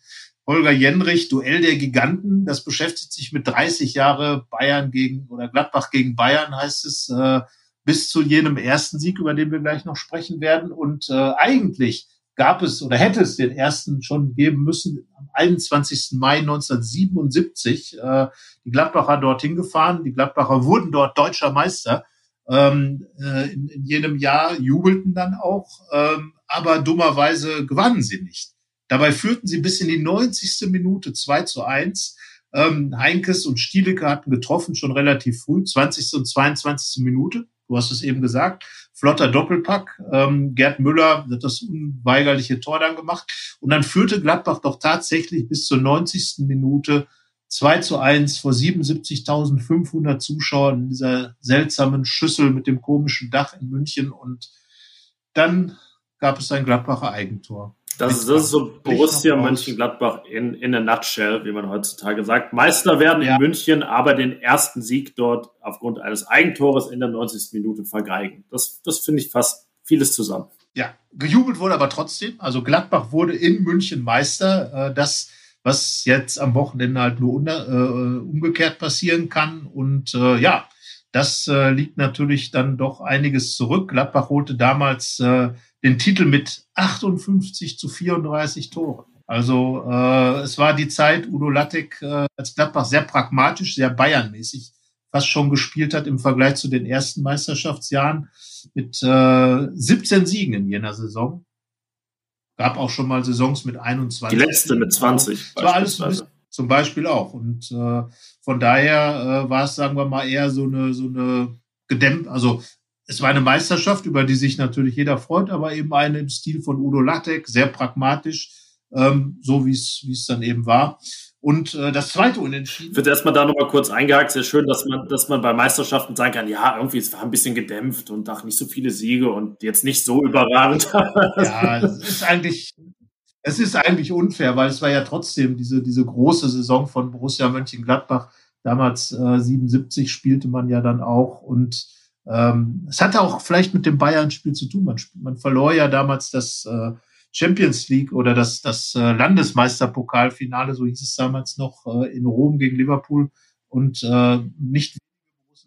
Holger Jenrich, Duell der Giganten. Das beschäftigt sich mit 30 Jahre Bayern gegen oder Gladbach gegen Bayern, heißt es. Äh, bis zu jenem ersten Sieg, über den wir gleich noch sprechen werden. Und äh, eigentlich gab es oder hätte es den ersten schon geben müssen am 21. Mai 1977. Äh, die Gladbacher dorthin gefahren. Die Gladbacher wurden dort deutscher Meister. Ähm, äh, in, in jenem Jahr jubelten dann auch, ähm, aber dummerweise gewannen sie nicht. Dabei führten sie bis in die 90. Minute 2 zu 1. Ähm, Heinkes und Stielecke hatten getroffen, schon relativ früh, 20. und 22. Minute. Du hast es eben gesagt. Flotter Doppelpack. Ähm, Gerd Müller hat das unweigerliche Tor dann gemacht. Und dann führte Gladbach doch tatsächlich bis zur 90. Minute 2 zu 1 vor 77.500 Zuschauern in dieser seltsamen Schüssel mit dem komischen Dach in München. Und dann gab es ein Gladbacher Eigentor. Das, das ist so Borussia Mönchengladbach in, in a nutshell, wie man heutzutage sagt. Meister werden ja. in München, aber den ersten Sieg dort aufgrund eines Eigentores in der 90. Minute vergeigen. Das, das finde ich fast vieles zusammen. Ja, gejubelt wurde aber trotzdem. Also Gladbach wurde in München Meister. Äh, das, was jetzt am Wochenende halt nur äh, umgekehrt passieren kann. Und äh, ja, das äh, liegt natürlich dann doch einiges zurück. Gladbach holte damals äh, den Titel mit 58 zu 34 Toren. Also äh, es war die Zeit, Udo Lattek äh, als Gladbach sehr pragmatisch, sehr bayernmäßig fast schon gespielt hat im Vergleich zu den ersten Meisterschaftsjahren mit äh, 17 Siegen in jener Saison. Gab auch schon mal Saisons mit 21. Die letzte mit 20. Das war alles zum Beispiel auch. Und äh, von daher äh, war es, sagen wir mal, eher so eine, so eine gedämmt, also es war eine Meisterschaft, über die sich natürlich jeder freut, aber eben eine im Stil von Udo Lattek, sehr pragmatisch, ähm, so wie es wie es dann eben war. Und äh, das zweite Unentschieden. Ich würde erstmal da nochmal kurz eingehakt. Sehr schön, dass man, dass man bei Meisterschaften sagen kann, ja, irgendwie, es war ein bisschen gedämpft und auch nicht so viele Siege und jetzt nicht so überragend. ja, es ist eigentlich, es ist eigentlich unfair, weil es war ja trotzdem diese, diese große Saison von Borussia Mönchengladbach. Damals äh, 77 spielte man ja dann auch und ähm, es hatte auch vielleicht mit dem Bayern-Spiel zu tun. Man, man verlor ja damals das äh, Champions League oder das, das äh, Landesmeisterpokalfinale, so hieß es damals noch, äh, in Rom gegen Liverpool. Und äh, nicht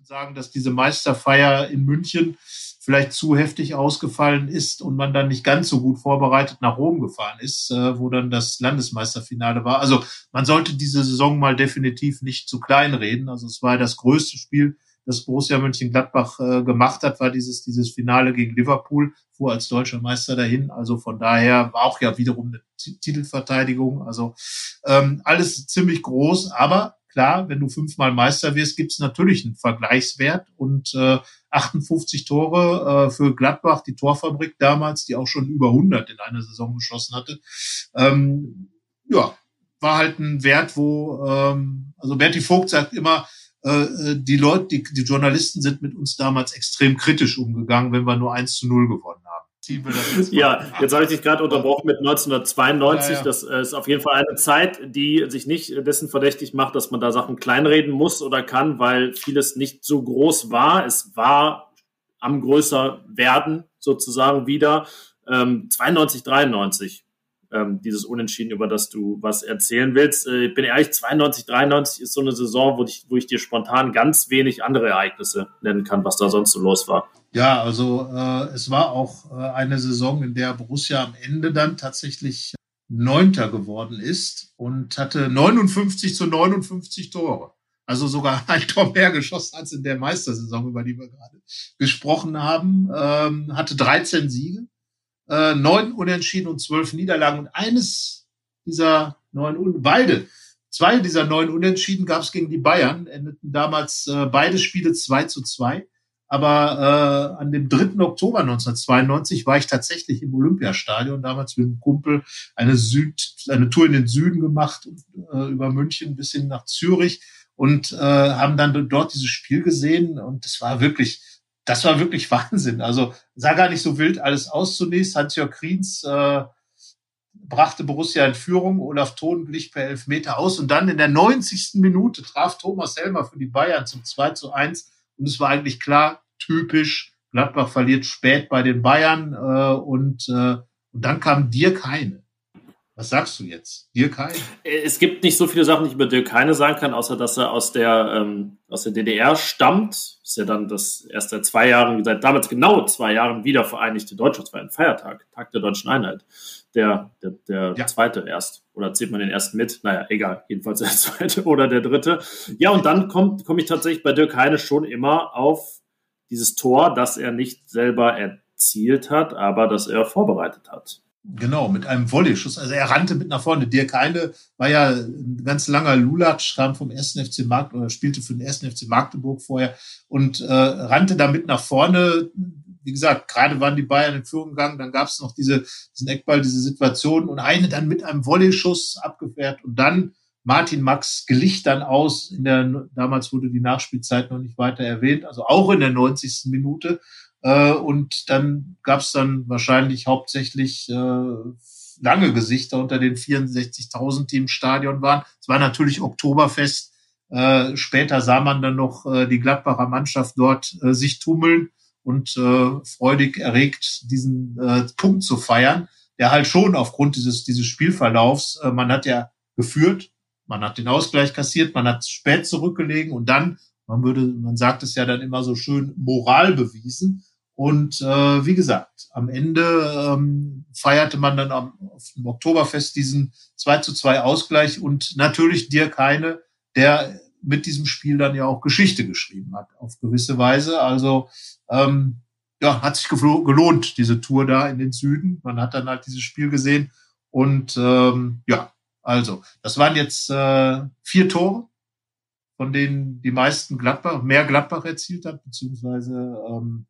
sagen, dass diese Meisterfeier in München vielleicht zu heftig ausgefallen ist und man dann nicht ganz so gut vorbereitet nach Rom gefahren ist, äh, wo dann das Landesmeisterfinale war. Also man sollte diese Saison mal definitiv nicht zu klein reden. Also es war das größte Spiel, das Borussia Mönchengladbach äh, gemacht hat, war dieses, dieses Finale gegen Liverpool, fuhr als deutscher Meister dahin. Also von daher war auch ja wiederum eine Titelverteidigung. Also ähm, alles ziemlich groß, aber klar, wenn du fünfmal Meister wirst, gibt es natürlich einen Vergleichswert und äh, 58 Tore äh, für Gladbach, die Torfabrik damals, die auch schon über 100 in einer Saison geschossen hatte. Ähm, ja, war halt ein Wert, wo, ähm, also Berti Vogt sagt immer, äh, äh die Leute, die, die Journalisten sind mit uns damals extrem kritisch umgegangen, wenn wir nur 1 zu 0 gewonnen haben Ja, jetzt habe ich dich gerade unterbrochen mit 1992. Ja, ja. Das äh, ist auf jeden Fall eine Zeit, die sich nicht dessen verdächtig macht, dass man da Sachen kleinreden muss oder kann, weil vieles nicht so groß war. Es war am größer werden sozusagen wieder. Ähm, 92, 93 ähm, dieses Unentschieden, über das du was erzählen willst. Äh, ich bin ehrlich, 92, 93 ist so eine Saison, wo ich, wo ich dir spontan ganz wenig andere Ereignisse nennen kann, was da sonst so los war. Ja, also äh, es war auch äh, eine Saison, in der Borussia am Ende dann tatsächlich Neunter geworden ist und hatte 59 zu 59 Tore. Also sogar ein Tor mehr geschossen als in der Meistersaison, über die wir gerade gesprochen haben. Ähm, hatte 13 Siege äh, neun Unentschieden und zwölf Niederlagen. Und eines dieser neun, beide, zwei dieser neun Unentschieden gab es gegen die Bayern, endeten damals äh, beide Spiele zwei zu zwei. Aber äh, an dem 3. Oktober 1992 war ich tatsächlich im Olympiastadion, damals mit einem Kumpel eine, Süd, eine Tour in den Süden gemacht, äh, über München bis hin nach Zürich und äh, haben dann dort dieses Spiel gesehen. Und es war wirklich das war wirklich Wahnsinn. Also sah gar nicht so wild alles aus zunächst. Hans-Jörg Kriens äh, brachte Borussia in Führung. Olaf Thon glich per Elfmeter aus. Und dann in der 90. Minute traf Thomas Helmer für die Bayern zum 2 zu 1. Und es war eigentlich klar, typisch. Gladbach verliert spät bei den Bayern. Äh, und, äh, und dann kam Dirk Heine. Was sagst du jetzt? Dirk Heine? Es gibt nicht so viele Sachen, die ich über Dirk Heine sagen kann, außer dass er aus der, ähm, aus der DDR stammt. Ist ja dann das erst seit zwei Jahren, seit damals genau zwei Jahren wieder vereinigte Deutschland. war ein Feiertag, Tag der deutschen Einheit. Der, der, der ja. zweite erst. Oder zählt man den ersten mit? Naja, egal. Jedenfalls der zweite oder der dritte. Ja, und dann komme komm ich tatsächlich bei Dirk Heine schon immer auf dieses Tor, das er nicht selber erzielt hat, aber das er vorbereitet hat. Genau, mit einem Volley-Schuss. Also er rannte mit nach vorne. Dirk Heine war ja ein ganz langer Lulatsch, kam vom 1. FC Markt oder spielte für den 1. FC Magdeburg vorher und äh, rannte da mit nach vorne. Wie gesagt, gerade waren die Bayern in Führung gegangen, dann gab es noch diese, diesen Eckball, diese Situation und Heine dann mit einem Volley-Schuss abgewehrt und dann Martin Max glich dann aus. In der, damals wurde die Nachspielzeit noch nicht weiter erwähnt, also auch in der 90. Minute. Äh, und dann gab es dann wahrscheinlich hauptsächlich äh, lange Gesichter unter den 64.000, die im Stadion waren. Es war natürlich Oktoberfest. Äh, später sah man dann noch die Gladbacher Mannschaft dort sich tummeln und freudig erregt diesen Punkt zu feiern, der halt schon aufgrund dieses, dieses Spielverlaufs, man hat ja geführt, man hat den Ausgleich kassiert, man hat spät zurückgelegen und dann, man würde, man sagt es ja dann immer so schön, Moral bewiesen. Und äh, wie gesagt, am Ende ähm, feierte man dann am, Oktoberfest diesen 2 zu 2 Ausgleich und natürlich Dirk Heine, der mit diesem Spiel dann ja auch Geschichte geschrieben hat, auf gewisse Weise. Also ähm, ja, hat sich gelohnt, diese Tour da in den Süden. Man hat dann halt dieses Spiel gesehen. Und ähm, ja, also, das waren jetzt äh, vier Tore, von denen die meisten Gladbach, mehr Gladbach erzielt hat, beziehungsweise ähm,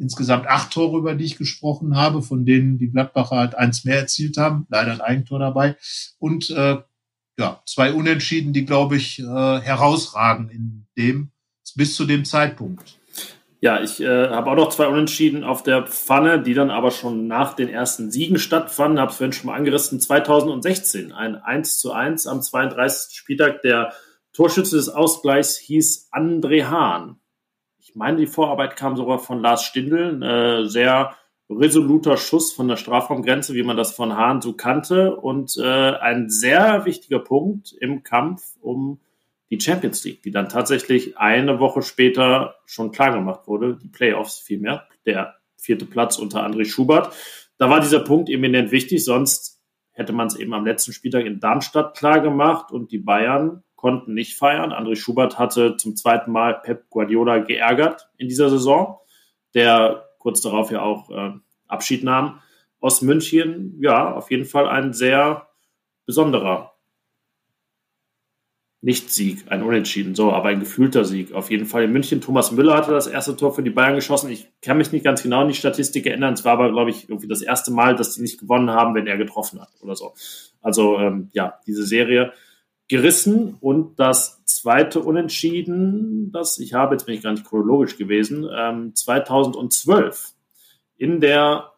insgesamt acht Tore, über die ich gesprochen habe, von denen die Gladbacher halt eins mehr erzielt haben, leider ein Eigentor dabei. Und äh, ja, zwei Unentschieden, die, glaube ich, äh, herausragen in dem, bis zu dem Zeitpunkt. Ja, ich äh, habe auch noch zwei Unentschieden auf der Pfanne, die dann aber schon nach den ersten Siegen stattfanden. Habe es vorhin schon mal angerissen. 2016 ein 1 zu 1 am 32. Spieltag. Der Torschütze des Ausgleichs hieß André Hahn ich meine, die Vorarbeit kam sogar von Lars Stindl, äh, sehr resoluter Schuss von der Strafraumgrenze, wie man das von Hahn so kannte. Und äh, ein sehr wichtiger Punkt im Kampf um die Champions League, die dann tatsächlich eine Woche später schon klar gemacht wurde, die Playoffs vielmehr, der vierte Platz unter André Schubert. Da war dieser Punkt eminent wichtig, sonst hätte man es eben am letzten Spieltag in Darmstadt klar gemacht und die Bayern konnten nicht feiern. André Schubert hatte zum zweiten Mal Pep Guardiola geärgert in dieser Saison, der kurz darauf ja auch äh, Abschied nahm aus München. Ja, auf jeden Fall ein sehr besonderer nicht-Sieg, ein Unentschieden, so, aber ein gefühlter Sieg. Auf jeden Fall in München. Thomas Müller hatte das erste Tor für die Bayern geschossen. Ich kann mich nicht ganz genau an die Statistik erinnern. Es war aber, glaube ich, irgendwie das erste Mal, dass die nicht gewonnen haben, wenn er getroffen hat oder so. Also, ähm, ja, diese Serie gerissen und das zweite Unentschieden, das ich habe, jetzt bin ich gar nicht chronologisch gewesen, ähm, 2012 in der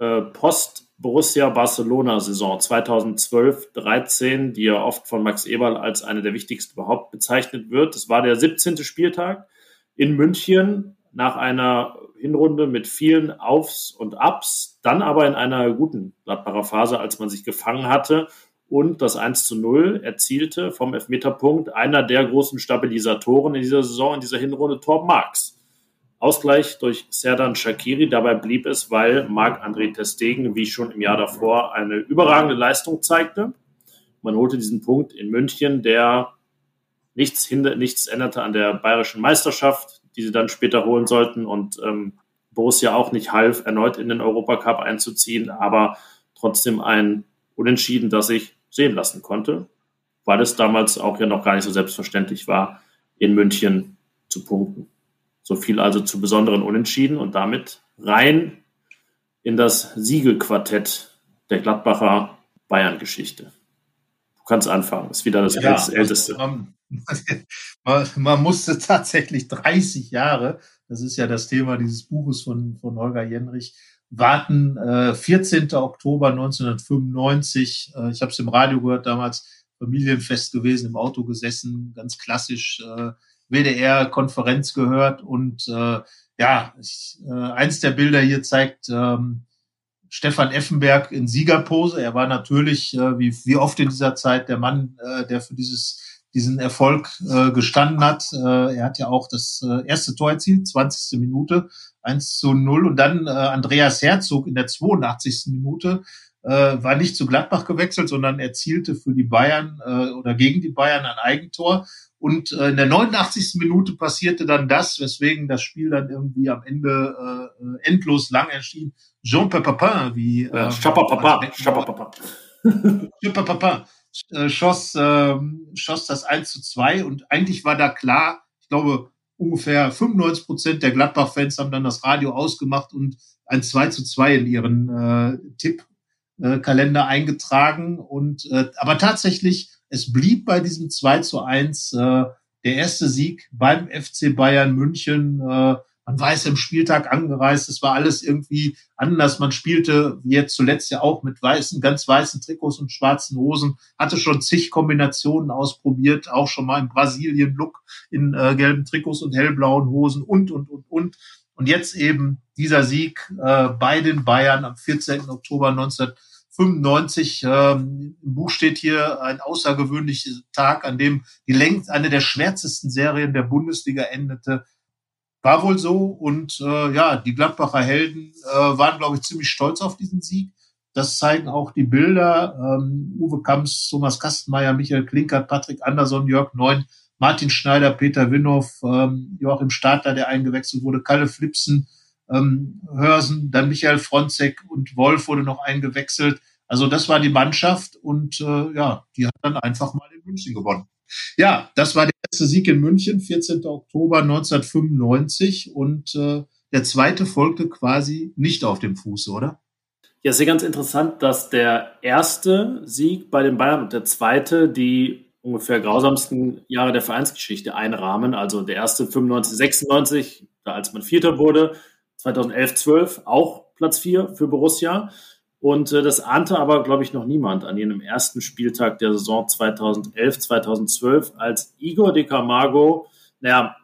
äh, Post Borussia Barcelona Saison 2012-13, die ja oft von Max Eberl als eine der wichtigsten überhaupt bezeichnet wird. Das war der 17. Spieltag in München nach einer Hinrunde mit vielen Aufs und Ups, dann aber in einer guten Gladbacher Phase, als man sich gefangen hatte und das 1 zu 0 erzielte vom Elfmeterpunkt einer der großen Stabilisatoren in dieser Saison, in dieser Hinrunde, Torben Marx. Ausgleich durch Serdan Shakiri. Dabei blieb es, weil Marc-André Testegen, wie schon im Jahr davor, eine überragende Leistung zeigte. Man holte diesen Punkt in München, der nichts, hinder, nichts änderte an der bayerischen Meisterschaft, die sie dann später holen sollten und ähm, Borussia auch nicht half, erneut in den Europacup einzuziehen, aber trotzdem ein Unentschieden, das sich sehen lassen konnte, weil es damals auch ja noch gar nicht so selbstverständlich war, in München zu punkten. So viel also zu besonderen Unentschieden und damit rein in das Siegelquartett der Gladbacher Bayern-Geschichte. Du kannst anfangen, ist wieder das ja, älteste. Man, man, man, musste tatsächlich 30 Jahre, das ist ja das Thema dieses Buches von, von Holger Jenrich, warten. Äh, 14. Oktober 1995, äh, ich habe es im Radio gehört damals, Familienfest gewesen, im Auto gesessen, ganz klassisch. Äh, WDR-Konferenz gehört und äh, ja, ich, äh, eins der Bilder hier zeigt ähm, Stefan Effenberg in Siegerpose. Er war natürlich, äh, wie, wie oft in dieser Zeit, der Mann, äh, der für dieses diesen Erfolg äh, gestanden hat. Äh, er hat ja auch das äh, erste Tor erzielt, 20. Minute, 1 zu 0. Und dann äh, Andreas Herzog in der 82. Minute äh, war nicht zu Gladbach gewechselt, sondern erzielte für die Bayern äh, oder gegen die Bayern ein Eigentor. Und äh, in der 89. Minute passierte dann das, weswegen das Spiel dann irgendwie am Ende äh, endlos lang erschien. Jean Papin, wie äh, Chapapapa, Chapapapa. Chapapapa äh, schoss, äh, schoss das 1 zu 2 und eigentlich war da klar, ich glaube, ungefähr 95 Prozent der Gladbach-Fans haben dann das Radio ausgemacht und ein 2 zu 2 in ihren äh, Tippkalender äh, eingetragen. Und äh, aber tatsächlich es blieb bei diesem 2 zu 1 äh, der erste Sieg beim FC Bayern München. Äh, man es im Spieltag angereist. Es war alles irgendwie anders. Man spielte, jetzt zuletzt ja auch, mit weißen, ganz weißen Trikots und schwarzen Hosen. Hatte schon zig Kombinationen ausprobiert. Auch schon mal im Brasilien-Look in äh, gelben Trikots und hellblauen Hosen und, und, und, und. Und jetzt eben dieser Sieg äh, bei den Bayern am 14. Oktober 19 95. Ähm, Im Buch steht hier ein außergewöhnlicher Tag, an dem die längst eine der schwärzesten Serien der Bundesliga endete. War wohl so. Und äh, ja, die Gladbacher Helden äh, waren, glaube ich, ziemlich stolz auf diesen Sieg. Das zeigen auch die Bilder. Ähm, Uwe Kamps, Thomas Kastenmeier, Michael Klinkert, Patrick Anderson, Jörg Neun, Martin Schneider, Peter Winhoff, ähm, Joachim Stadler, der eingewechselt wurde, Kalle Flipsen, ähm, Hörsen, dann Michael Fronzek und Wolf wurde noch eingewechselt. Also das war die Mannschaft und äh, ja, die hat dann einfach mal in München gewonnen. Ja, das war der erste Sieg in München, 14. Oktober 1995 und äh, der zweite folgte quasi nicht auf dem Fuße, oder? Ja, sehr ganz interessant, dass der erste Sieg bei den Bayern und der zweite die ungefähr grausamsten Jahre der Vereinsgeschichte einrahmen. Also der erste 95, 96, als man Vierter wurde, 2011, 12 auch Platz 4 für Borussia. Und äh, das ahnte aber, glaube ich, noch niemand an jenem ersten Spieltag der Saison 2011, 2012, als Igor de Camargo, naja,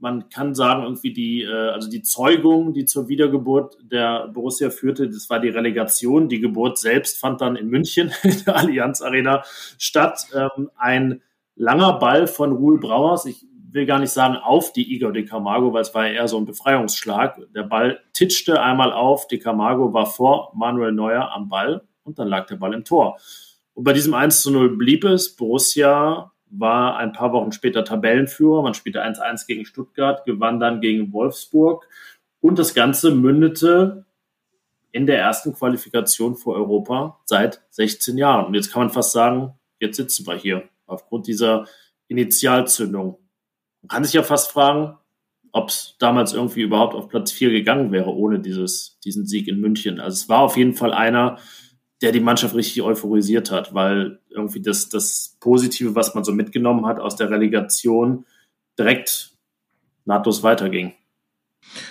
man kann sagen, irgendwie die, äh, also die Zeugung, die zur Wiedergeburt der Borussia führte, das war die Relegation. Die Geburt selbst fand dann in München in der Allianz Arena statt. Ähm, ein langer Ball von Ruhl Brauers. Ich will gar nicht sagen auf die Igor de Camargo, weil es war ja eher so ein Befreiungsschlag. Der Ball titschte einmal auf, de Camargo war vor Manuel Neuer am Ball und dann lag der Ball im Tor. Und bei diesem 1 zu 0 blieb es. Borussia war ein paar Wochen später Tabellenführer. Man spielte 1-1 gegen Stuttgart, gewann dann gegen Wolfsburg. Und das Ganze mündete in der ersten Qualifikation für Europa seit 16 Jahren. Und jetzt kann man fast sagen, jetzt sitzen wir hier aufgrund dieser Initialzündung. Man kann sich ja fast fragen, ob es damals irgendwie überhaupt auf Platz 4 gegangen wäre ohne dieses, diesen Sieg in München. Also es war auf jeden Fall einer, der die Mannschaft richtig euphorisiert hat, weil irgendwie das, das Positive, was man so mitgenommen hat aus der Relegation, direkt nahtlos weiterging.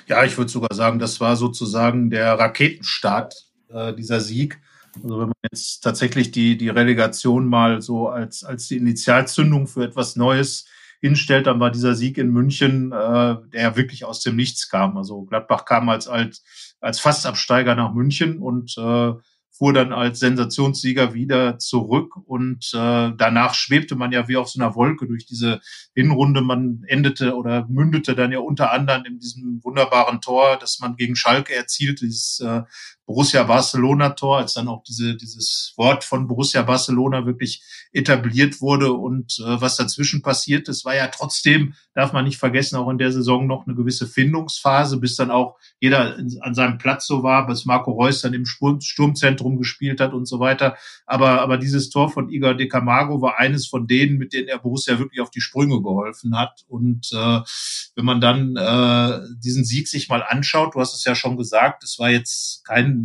Ja, ich würde sogar sagen, das war sozusagen der Raketenstart äh, dieser Sieg. Also wenn man jetzt tatsächlich die, die Relegation mal so als, als die Initialzündung für etwas Neues hinstellt, dann war dieser Sieg in München, äh, der wirklich aus dem Nichts kam. Also Gladbach kam als, als, als Fastabsteiger nach München und äh, fuhr dann als Sensationssieger wieder zurück und äh, danach schwebte man ja wie auf so einer Wolke durch diese Hinrunde. Man endete oder mündete dann ja unter anderem in diesem wunderbaren Tor, das man gegen Schalke erzielte, dieses äh, Borussia Barcelona Tor, als dann auch diese, dieses Wort von Borussia Barcelona wirklich etabliert wurde und äh, was dazwischen passiert ist, war ja trotzdem, darf man nicht vergessen, auch in der Saison noch eine gewisse Findungsphase, bis dann auch jeder in, an seinem Platz so war, bis Marco Reus dann im Sturm, Sturmzentrum gespielt hat und so weiter. Aber, aber dieses Tor von Igor de Camargo war eines von denen, mit denen er Borussia wirklich auf die Sprünge geholfen hat. Und äh, wenn man dann äh, diesen Sieg sich mal anschaut, du hast es ja schon gesagt, es war jetzt kein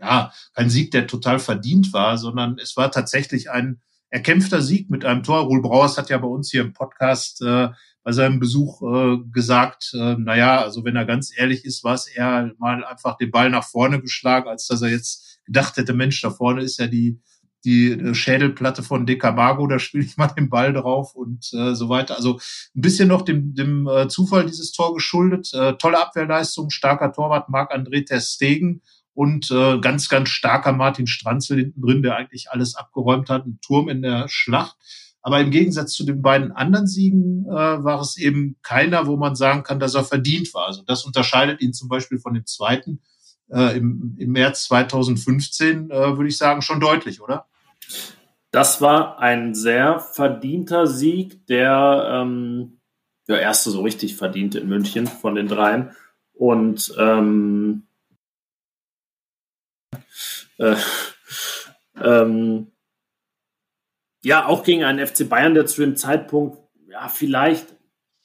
ja, kein Sieg, der total verdient war, sondern es war tatsächlich ein erkämpfter Sieg mit einem Tor. Ruhl Brauers hat ja bei uns hier im Podcast äh, bei seinem Besuch äh, gesagt, äh, naja, also wenn er ganz ehrlich ist, war es eher mal einfach den Ball nach vorne geschlagen, als dass er jetzt gedacht hätte, Mensch, da vorne ist ja die, die äh, Schädelplatte von De Camargo, da spiele ich mal den Ball drauf und äh, so weiter. Also ein bisschen noch dem, dem äh, Zufall dieses Tor geschuldet. Äh, tolle Abwehrleistung, starker Torwart Marc-André Ter Stegen und äh, ganz, ganz starker Martin Stranzel hinten drin, der eigentlich alles abgeräumt hat, ein Turm in der Schlacht. Aber im Gegensatz zu den beiden anderen Siegen äh, war es eben keiner, wo man sagen kann, dass er verdient war. Also das unterscheidet ihn zum Beispiel von dem zweiten äh, im, im März 2015, äh, würde ich sagen, schon deutlich, oder? Das war ein sehr verdienter Sieg, der ähm, der erste so richtig verdiente in München von den dreien. Und ähm, äh, ähm, ja, auch gegen einen FC Bayern, der zu dem Zeitpunkt ja vielleicht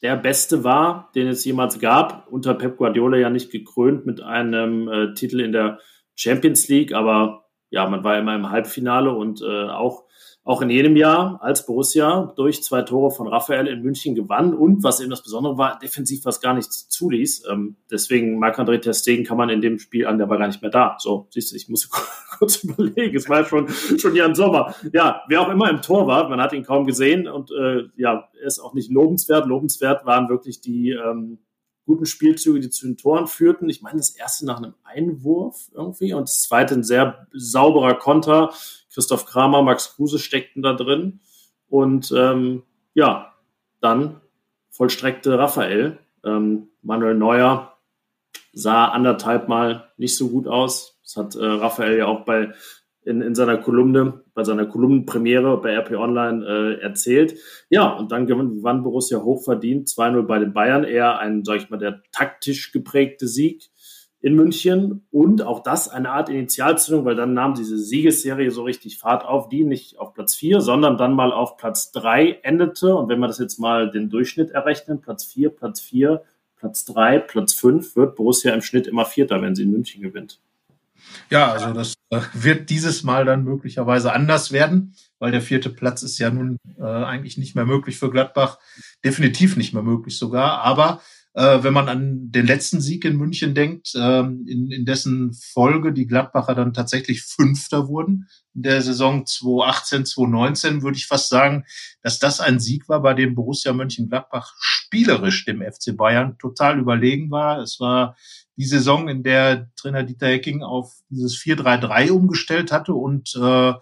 der beste war, den es jemals gab. Unter Pep Guardiola ja nicht gekrönt mit einem äh, Titel in der Champions League, aber ja, man war immer im Halbfinale und äh, auch auch in jedem Jahr als Borussia durch zwei Tore von Raphael in München gewann und was eben das Besondere war, defensiv was gar nichts zuließ. Ähm, deswegen Marc-André Ter Stegen kann man in dem Spiel an, der war gar nicht mehr da. So, siehst du, ich muss kurz überlegen, es war schon, schon ja im Sommer. Ja, wer auch immer im Tor war, man hat ihn kaum gesehen und äh, ja, er ist auch nicht lobenswert. Lobenswert waren wirklich die ähm, guten Spielzüge, die zu den Toren führten. Ich meine, das erste nach einem Einwurf irgendwie und das zweite ein sehr sauberer Konter Christoph Kramer, Max Kruse steckten da drin. Und ähm, ja, dann vollstreckte Raphael. Ähm, Manuel Neuer sah anderthalb Mal nicht so gut aus. Das hat äh, Raphael ja auch bei in, in seiner Kolumne, bei seiner Kolumnenpremiere bei RP Online äh, erzählt. Ja, und dann gewann Borussia hochverdient 2-0 bei den Bayern. Eher ein, sag ich mal, der taktisch geprägte Sieg in München und auch das eine Art Initialzündung, weil dann nahm diese Siegesserie so richtig Fahrt auf, die nicht auf Platz 4, sondern dann mal auf Platz 3 endete. Und wenn wir das jetzt mal den Durchschnitt errechnen, Platz 4, Platz 4, Platz 3, Platz 5, wird Borussia im Schnitt immer Vierter, wenn sie in München gewinnt. Ja, also das äh, wird dieses Mal dann möglicherweise anders werden, weil der vierte Platz ist ja nun äh, eigentlich nicht mehr möglich für Gladbach, definitiv nicht mehr möglich sogar. Aber äh, wenn man an den letzten Sieg in München denkt, äh, in, in dessen Folge die Gladbacher dann tatsächlich Fünfter wurden in der Saison 2018, 2019, würde ich fast sagen, dass das ein Sieg war, bei dem Borussia Mönchengladbach spielerisch dem FC Bayern total überlegen war. Es war die Saison, in der Trainer Dieter Hecking auf dieses 4-3-3 umgestellt hatte und äh,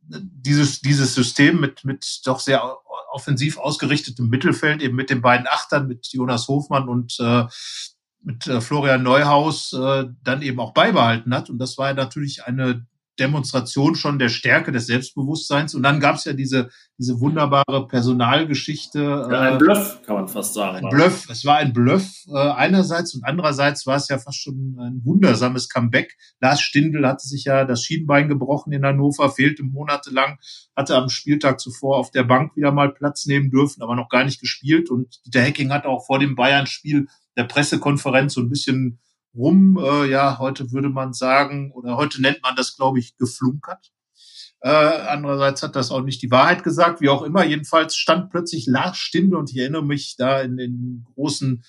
dieses, dieses System mit, mit doch sehr offensiv ausgerichtetem Mittelfeld, eben mit den beiden Achtern, mit Jonas Hofmann und äh, mit äh, Florian Neuhaus, äh, dann eben auch beibehalten hat. Und das war natürlich eine Demonstration schon der Stärke des Selbstbewusstseins. Und dann gab es ja diese, diese wunderbare Personalgeschichte. Ja, ein äh, Bluff, kann man fast sagen. Ein Bluff. Es war ein Bluff äh, einerseits und andererseits war es ja fast schon ein wundersames Comeback. Lars Stindl hatte sich ja das Schienbein gebrochen in Hannover, fehlte monatelang, hatte am Spieltag zuvor auf der Bank wieder mal Platz nehmen dürfen, aber noch gar nicht gespielt. Und Dieter Hecking hatte auch vor dem Bayern-Spiel der Pressekonferenz so ein bisschen rum. Äh, ja, heute würde man sagen, oder heute nennt man das, glaube ich, geflunkert. Äh, andererseits hat das auch nicht die Wahrheit gesagt, wie auch immer. Jedenfalls stand plötzlich Lars Stindl und ich erinnere mich da in den großen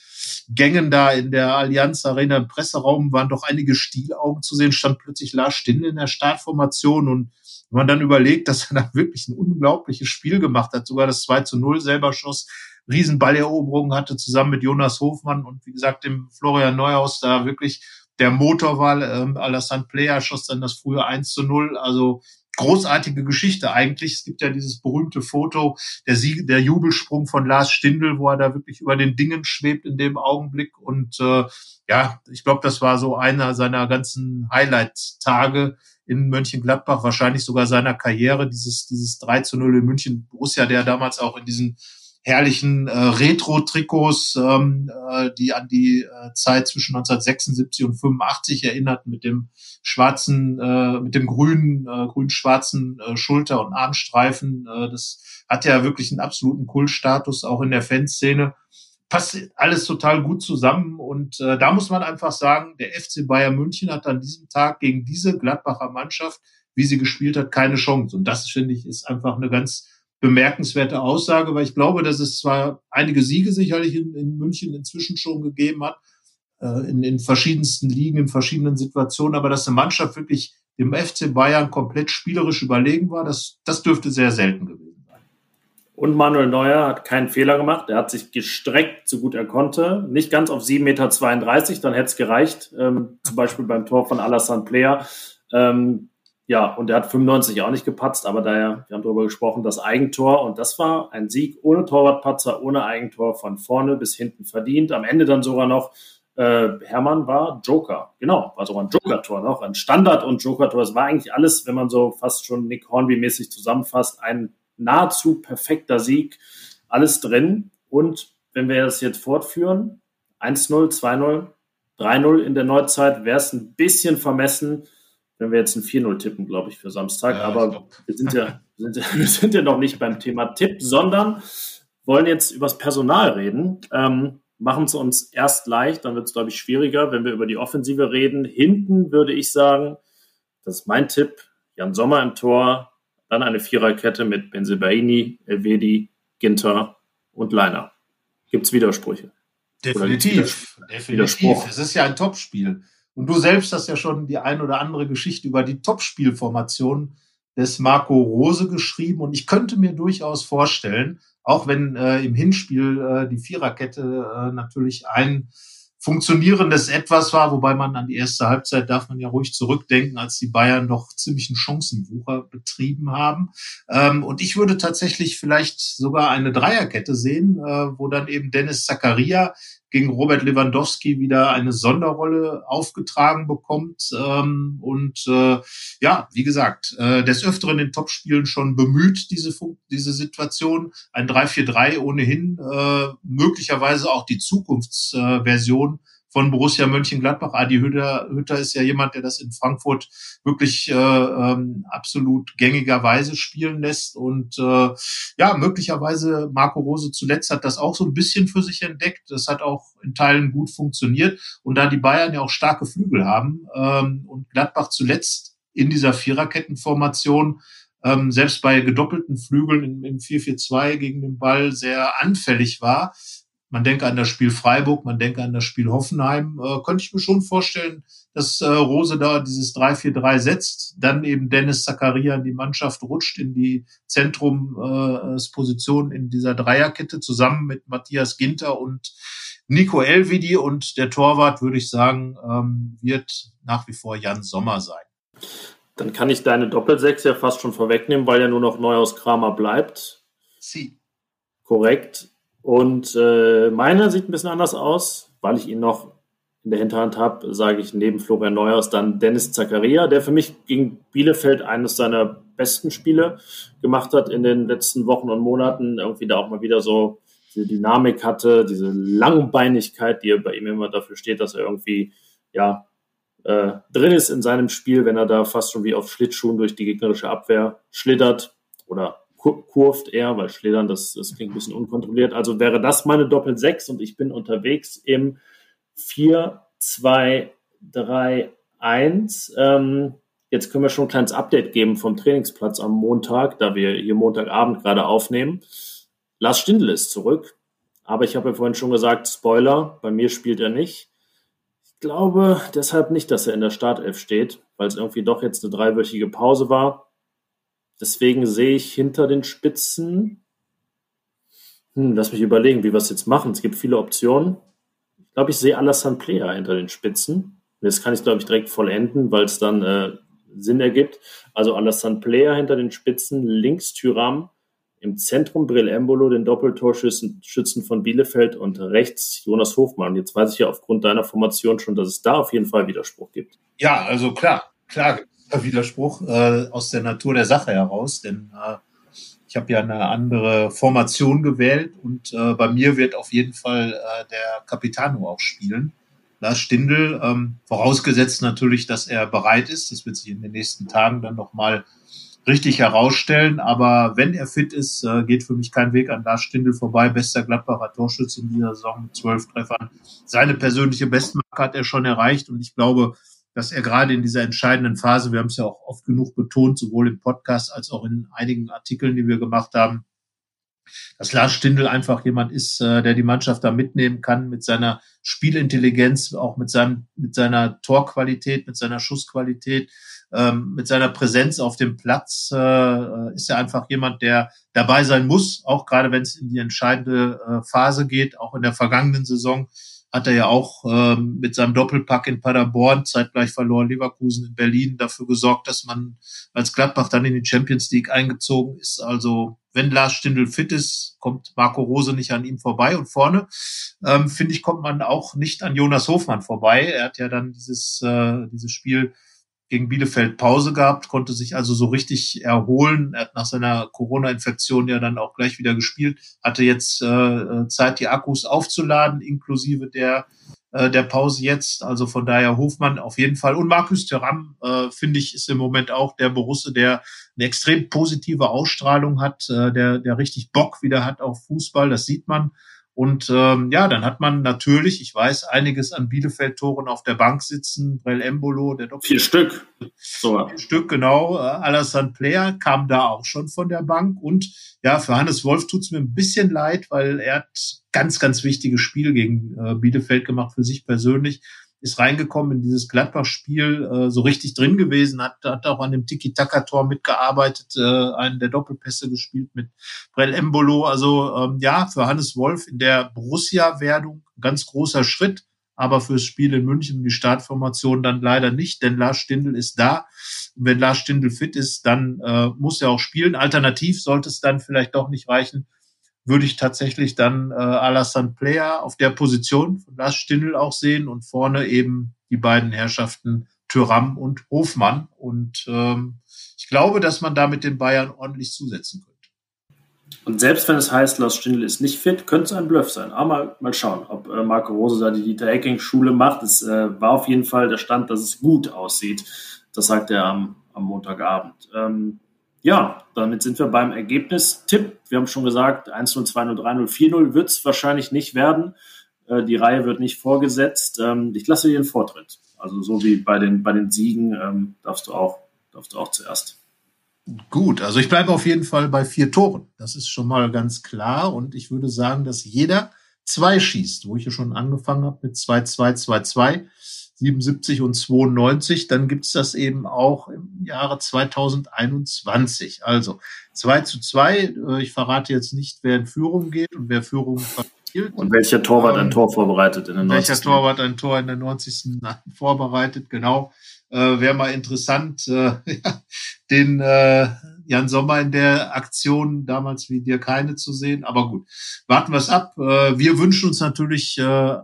Gängen da in der Allianz Arena im Presseraum waren doch einige Stielaugen zu sehen, stand plötzlich Lars Stindl in der Startformation und wenn man dann überlegt, dass er da wirklich ein unglaubliches Spiel gemacht hat, sogar das 2 zu 0 selber schoss, Riesenballeroberung hatte, zusammen mit Jonas Hofmann und wie gesagt dem Florian Neuhaus da wirklich der Motorwahl. Ähm, Alassane Player schoss dann das frühe 1 zu 0. Also großartige Geschichte eigentlich. Es gibt ja dieses berühmte Foto, der Sieg, der Jubelsprung von Lars Stindl, wo er da wirklich über den Dingen schwebt in dem Augenblick. Und äh, ja, ich glaube, das war so einer seiner ganzen Highlight-Tage in Mönchengladbach, wahrscheinlich sogar seiner Karriere, dieses, dieses 3 zu 0 in München. Borussia, der damals auch in diesen herrlichen äh, Retro-Trikots, ähm, äh, die an die äh, Zeit zwischen 1976 und 85 erinnert, mit dem schwarzen, äh, mit dem grünen, äh, grün-schwarzen äh, Schulter- und Armstreifen. Äh, das hat ja wirklich einen absoluten Kultstatus, auch in der Fanszene. Passt alles total gut zusammen und äh, da muss man einfach sagen, der FC Bayern München hat an diesem Tag gegen diese Gladbacher Mannschaft, wie sie gespielt hat, keine Chance. Und das, finde ich, ist einfach eine ganz bemerkenswerte Aussage, weil ich glaube, dass es zwar einige Siege sicherlich in, in München inzwischen schon gegeben hat, äh, in, in verschiedensten Ligen, in verschiedenen Situationen, aber dass eine Mannschaft wirklich dem FC Bayern komplett spielerisch überlegen war, das, das dürfte sehr selten gewesen sein. Und Manuel Neuer hat keinen Fehler gemacht. Er hat sich gestreckt, so gut er konnte. Nicht ganz auf 7,32 Meter, dann hätte es gereicht. Ähm, zum Beispiel beim Tor von Alassane Player. Ähm, ja, und er hat 95 auch nicht gepatzt, aber daher, wir haben darüber gesprochen, das Eigentor. Und das war ein Sieg ohne Torwartpatzer, ohne Eigentor von vorne bis hinten verdient. Am Ende dann sogar noch, äh, Hermann war Joker. Genau, war sogar ein Joker-Tor noch, ein Standard- und Joker-Tor. Es war eigentlich alles, wenn man so fast schon Nick Hornby-mäßig zusammenfasst, ein nahezu perfekter Sieg. Alles drin. Und wenn wir das jetzt fortführen, 1-0, 2-0, 3-0 in der Neuzeit, wäre es ein bisschen vermessen, wenn wir jetzt ein 4-0 tippen, glaube ich, für Samstag. Ja, Aber wir sind, ja, wir, sind ja, wir sind ja noch nicht beim Thema Tipp, sondern wollen jetzt übers Personal reden. Ähm, Machen es uns erst leicht, dann wird es, glaube ich, schwieriger, wenn wir über die Offensive reden. Hinten würde ich sagen, das ist mein Tipp, Jan Sommer im Tor, dann eine Viererkette mit Benzebaini, Elvedi, Ginter und Leiner. Gibt es Widersprüche? Definitiv. Definitiv. Es ist ja ein Topspiel. Und du selbst hast ja schon die ein oder andere Geschichte über die Topspielformation des Marco Rose geschrieben. Und ich könnte mir durchaus vorstellen, auch wenn äh, im Hinspiel äh, die Viererkette äh, natürlich ein funktionierendes Etwas war, wobei man an die erste Halbzeit darf man ja ruhig zurückdenken, als die Bayern noch ziemlichen Chancenwucher betrieben haben. Ähm, und ich würde tatsächlich vielleicht sogar eine Dreierkette sehen, äh, wo dann eben Dennis Zakaria gegen Robert Lewandowski wieder eine Sonderrolle aufgetragen bekommt. Ähm, und äh, ja, wie gesagt, äh, des Öfteren in Topspielen schon bemüht, diese, diese Situation. Ein 3-4-3 ohnehin, äh, möglicherweise auch die Zukunftsversion von Borussia Mönchengladbach. Adi Hütter, Hütter ist ja jemand, der das in Frankfurt wirklich äh, ähm, absolut gängigerweise spielen lässt. Und äh, ja, möglicherweise Marco Rose zuletzt hat das auch so ein bisschen für sich entdeckt. Das hat auch in Teilen gut funktioniert. Und da die Bayern ja auch starke Flügel haben ähm, und Gladbach zuletzt in dieser Viererkettenformation ähm, selbst bei gedoppelten Flügeln im, im 4-4-2 gegen den Ball sehr anfällig war, man denke an das Spiel Freiburg, man denke an das Spiel Hoffenheim. Äh, könnte ich mir schon vorstellen, dass äh, Rose da dieses 3-4-3 setzt, dann eben Dennis Zakaria in die Mannschaft rutscht in die Zentrumsposition äh, in dieser Dreierkette zusammen mit Matthias Ginter und Nico Elvidi und der Torwart, würde ich sagen, ähm, wird nach wie vor Jan Sommer sein. Dann kann ich deine Doppelsechs ja fast schon vorwegnehmen, weil ja nur noch Neuhaus Kramer bleibt. Sie. Korrekt. Und äh, meiner sieht ein bisschen anders aus, weil ich ihn noch in der Hinterhand habe, sage ich neben Florian Neuhaus dann Dennis Zakaria, der für mich gegen Bielefeld eines seiner besten Spiele gemacht hat in den letzten Wochen und Monaten. Irgendwie da auch mal wieder so diese Dynamik hatte, diese Langbeinigkeit, die bei ihm immer dafür steht, dass er irgendwie ja äh, drin ist in seinem Spiel, wenn er da fast schon wie auf Schlittschuhen durch die gegnerische Abwehr schlittert oder kurft er, weil Schlittern, das, das klingt ein bisschen unkontrolliert. Also wäre das meine Doppel 6 und ich bin unterwegs im 4, 2, 3, 1. Ähm, jetzt können wir schon ein kleines Update geben vom Trainingsplatz am Montag, da wir hier Montagabend gerade aufnehmen. Lars Stindl ist zurück, aber ich habe ja vorhin schon gesagt, Spoiler, bei mir spielt er nicht. Ich glaube deshalb nicht, dass er in der Startelf steht, weil es irgendwie doch jetzt eine dreiwöchige Pause war. Deswegen sehe ich hinter den Spitzen. Hm, lass mich überlegen, wie wir es jetzt machen. Es gibt viele Optionen. Ich glaube, ich sehe Alassane Player hinter den Spitzen. Das kann ich, glaube ich, direkt vollenden, weil es dann äh, Sinn ergibt. Also Alassane Player hinter den Spitzen, links Tyram, im Zentrum Brill Embolo, den Doppeltorschützen Schützen von Bielefeld und rechts Jonas Hofmann. Jetzt weiß ich ja aufgrund deiner Formation schon, dass es da auf jeden Fall Widerspruch gibt. Ja, also klar, klar Widerspruch äh, aus der Natur der Sache heraus, denn äh, ich habe ja eine andere Formation gewählt und äh, bei mir wird auf jeden Fall äh, der Capitano auch spielen. Lars Stindl, ähm, vorausgesetzt natürlich, dass er bereit ist. Das wird sich in den nächsten Tagen dann nochmal richtig herausstellen. Aber wenn er fit ist, äh, geht für mich kein Weg an Lars Stindl vorbei. Bester Gladbacher Torschütze in dieser Saison mit zwölf Treffern. Seine persönliche Bestmarke hat er schon erreicht und ich glaube, dass er gerade in dieser entscheidenden Phase, wir haben es ja auch oft genug betont, sowohl im Podcast als auch in einigen Artikeln, die wir gemacht haben, dass Lars Stindl einfach jemand ist, äh, der die Mannschaft da mitnehmen kann mit seiner Spielintelligenz, auch mit seinem, mit seiner Torqualität, mit seiner Schussqualität, ähm, mit seiner Präsenz auf dem Platz, äh, ist er einfach jemand, der dabei sein muss, auch gerade wenn es in die entscheidende äh, Phase geht, auch in der vergangenen Saison hat er ja auch ähm, mit seinem Doppelpack in Paderborn zeitgleich verloren, Leverkusen in Berlin dafür gesorgt, dass man als Gladbach dann in die Champions League eingezogen ist. Also wenn Lars Stindl fit ist, kommt Marco Rose nicht an ihm vorbei. Und vorne, ähm, finde ich, kommt man auch nicht an Jonas Hofmann vorbei. Er hat ja dann dieses, äh, dieses Spiel gegen Bielefeld Pause gehabt, konnte sich also so richtig erholen. Er hat nach seiner Corona-Infektion ja dann auch gleich wieder gespielt, hatte jetzt äh, Zeit, die Akkus aufzuladen, inklusive der äh, der Pause jetzt. Also von daher Hofmann auf jeden Fall. Und Markus Thuram, äh, finde ich, ist im Moment auch der Borusse, der eine extrem positive Ausstrahlung hat, äh, der, der richtig Bock wieder hat auf Fußball. Das sieht man. Und ähm, ja, dann hat man natürlich, ich weiß, einiges an Bielefeld-Toren auf der Bank sitzen. Brell Embolo, der Doktor. Vier Stück. So. Vier Stück, genau. Äh, Alassane Player kam da auch schon von der Bank. Und ja, für Hannes Wolf tut's mir ein bisschen leid, weil er hat ganz, ganz wichtiges Spiel gegen äh, Bielefeld gemacht für sich persönlich ist reingekommen in dieses Gladbach-Spiel, äh, so richtig drin gewesen, hat, hat auch an dem Tiki-Taka-Tor mitgearbeitet, äh, einen der Doppelpässe gespielt mit Brell Embolo. Also ähm, ja, für Hannes Wolf in der Borussia-Werdung ganz großer Schritt, aber fürs Spiel in München die Startformation dann leider nicht, denn Lars Stindl ist da. Und wenn Lars Stindl fit ist, dann äh, muss er auch spielen. Alternativ sollte es dann vielleicht doch nicht reichen, würde ich tatsächlich dann äh, Alassane Player auf der Position von Lars Stindl auch sehen und vorne eben die beiden Herrschaften Thüram und Hofmann. Und ähm, ich glaube, dass man da mit den Bayern ordentlich zusetzen könnte. Und selbst wenn es heißt, Lars Stindl ist nicht fit, könnte es ein Bluff sein. Aber mal, mal schauen, ob äh, Marco Rose da die Dieter Hecking-Schule macht. Es äh, war auf jeden Fall der Stand, dass es gut aussieht. Das sagt er am, am Montagabend. Ähm, ja, damit sind wir beim Ergebnis-Tipp. Wir haben schon gesagt, 1-0, 2-0, 3-0, 4-0 wird es wahrscheinlich nicht werden. Äh, die Reihe wird nicht vorgesetzt. Ähm, ich lasse dir den Vortritt. Also so wie bei den, bei den Siegen ähm, darfst, du auch, darfst du auch zuerst. Gut, also ich bleibe auf jeden Fall bei vier Toren. Das ist schon mal ganz klar. Und ich würde sagen, dass jeder zwei schießt, wo ich ja schon angefangen habe mit 2-2, 2-2. 77 und 92, dann gibt's das eben auch im Jahre 2021. Also 2 zu 2, äh, ich verrate jetzt nicht, wer in Führung geht und wer Führung verspielt. Und welcher Torwart ein ähm, Tor vorbereitet in der 90. Welcher Torwart ein Tor in der 90. vorbereitet, genau. Äh, Wäre mal interessant, äh, den, äh, Jan Sommer in der Aktion damals wie dir keine zu sehen. Aber gut, warten wir es ab. Äh, wir wünschen uns natürlich, äh,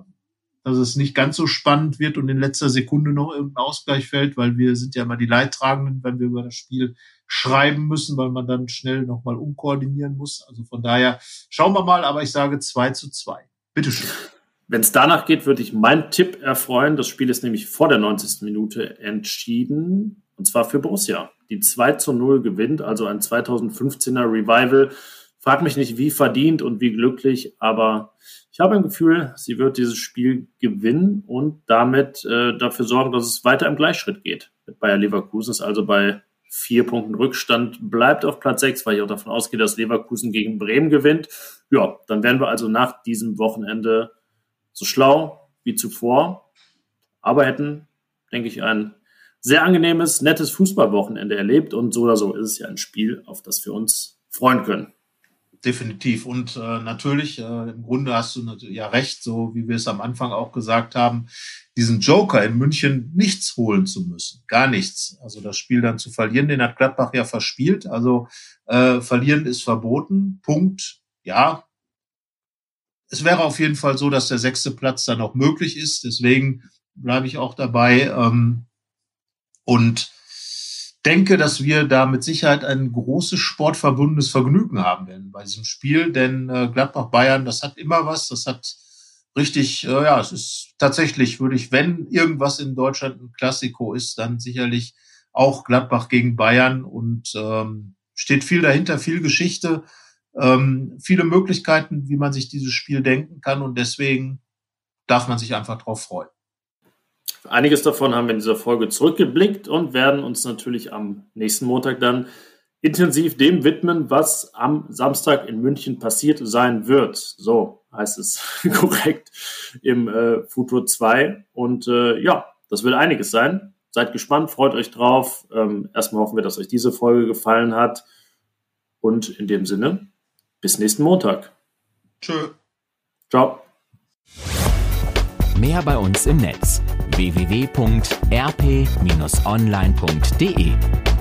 dass es nicht ganz so spannend wird und in letzter Sekunde noch irgendein Ausgleich fällt, weil wir sind ja immer die Leidtragenden, wenn wir über das Spiel schreiben müssen, weil man dann schnell nochmal umkoordinieren muss. Also von daher schauen wir mal, aber ich sage 2 zu 2. Bitteschön. Wenn es danach geht, würde ich meinen Tipp erfreuen. Das Spiel ist nämlich vor der 90. Minute entschieden. Und zwar für Borussia. Die 2 zu 0 gewinnt, also ein 2015er Revival. Frag mich nicht, wie verdient und wie glücklich, aber ich habe ein Gefühl, sie wird dieses Spiel gewinnen und damit äh, dafür sorgen, dass es weiter im Gleichschritt geht mit Bayer Leverkusen. Ist also bei vier Punkten Rückstand, bleibt auf Platz sechs, weil ich auch davon ausgehe, dass Leverkusen gegen Bremen gewinnt. Ja, dann werden wir also nach diesem Wochenende so schlau wie zuvor, aber hätten, denke ich, ein sehr angenehmes, nettes Fußballwochenende erlebt und so oder so ist es ja ein Spiel, auf das wir uns freuen können. Definitiv. Und äh, natürlich, äh, im Grunde hast du ja recht, so wie wir es am Anfang auch gesagt haben, diesen Joker in München nichts holen zu müssen. Gar nichts. Also das Spiel dann zu verlieren, den hat Gladbach ja verspielt. Also äh, verlieren ist verboten. Punkt. Ja. Es wäre auf jeden Fall so, dass der sechste Platz dann auch möglich ist. Deswegen bleibe ich auch dabei. Ähm, und denke, dass wir da mit Sicherheit ein großes sportverbundenes Vergnügen haben werden bei diesem Spiel, denn äh, Gladbach-Bayern, das hat immer was, das hat richtig, äh, ja, es ist tatsächlich, würde ich, wenn irgendwas in Deutschland ein Klassiko ist, dann sicherlich auch Gladbach gegen Bayern und ähm, steht viel dahinter, viel Geschichte, ähm, viele Möglichkeiten, wie man sich dieses Spiel denken kann und deswegen darf man sich einfach drauf freuen. Einiges davon haben wir in dieser Folge zurückgeblickt und werden uns natürlich am nächsten Montag dann intensiv dem widmen, was am Samstag in München passiert sein wird. So heißt es korrekt im äh, Futur 2. Und äh, ja, das wird einiges sein. Seid gespannt, freut euch drauf. Ähm, erstmal hoffen wir, dass euch diese Folge gefallen hat. Und in dem Sinne, bis nächsten Montag. Tschö. Ciao. Mehr bei uns im Netz www.rp-online.de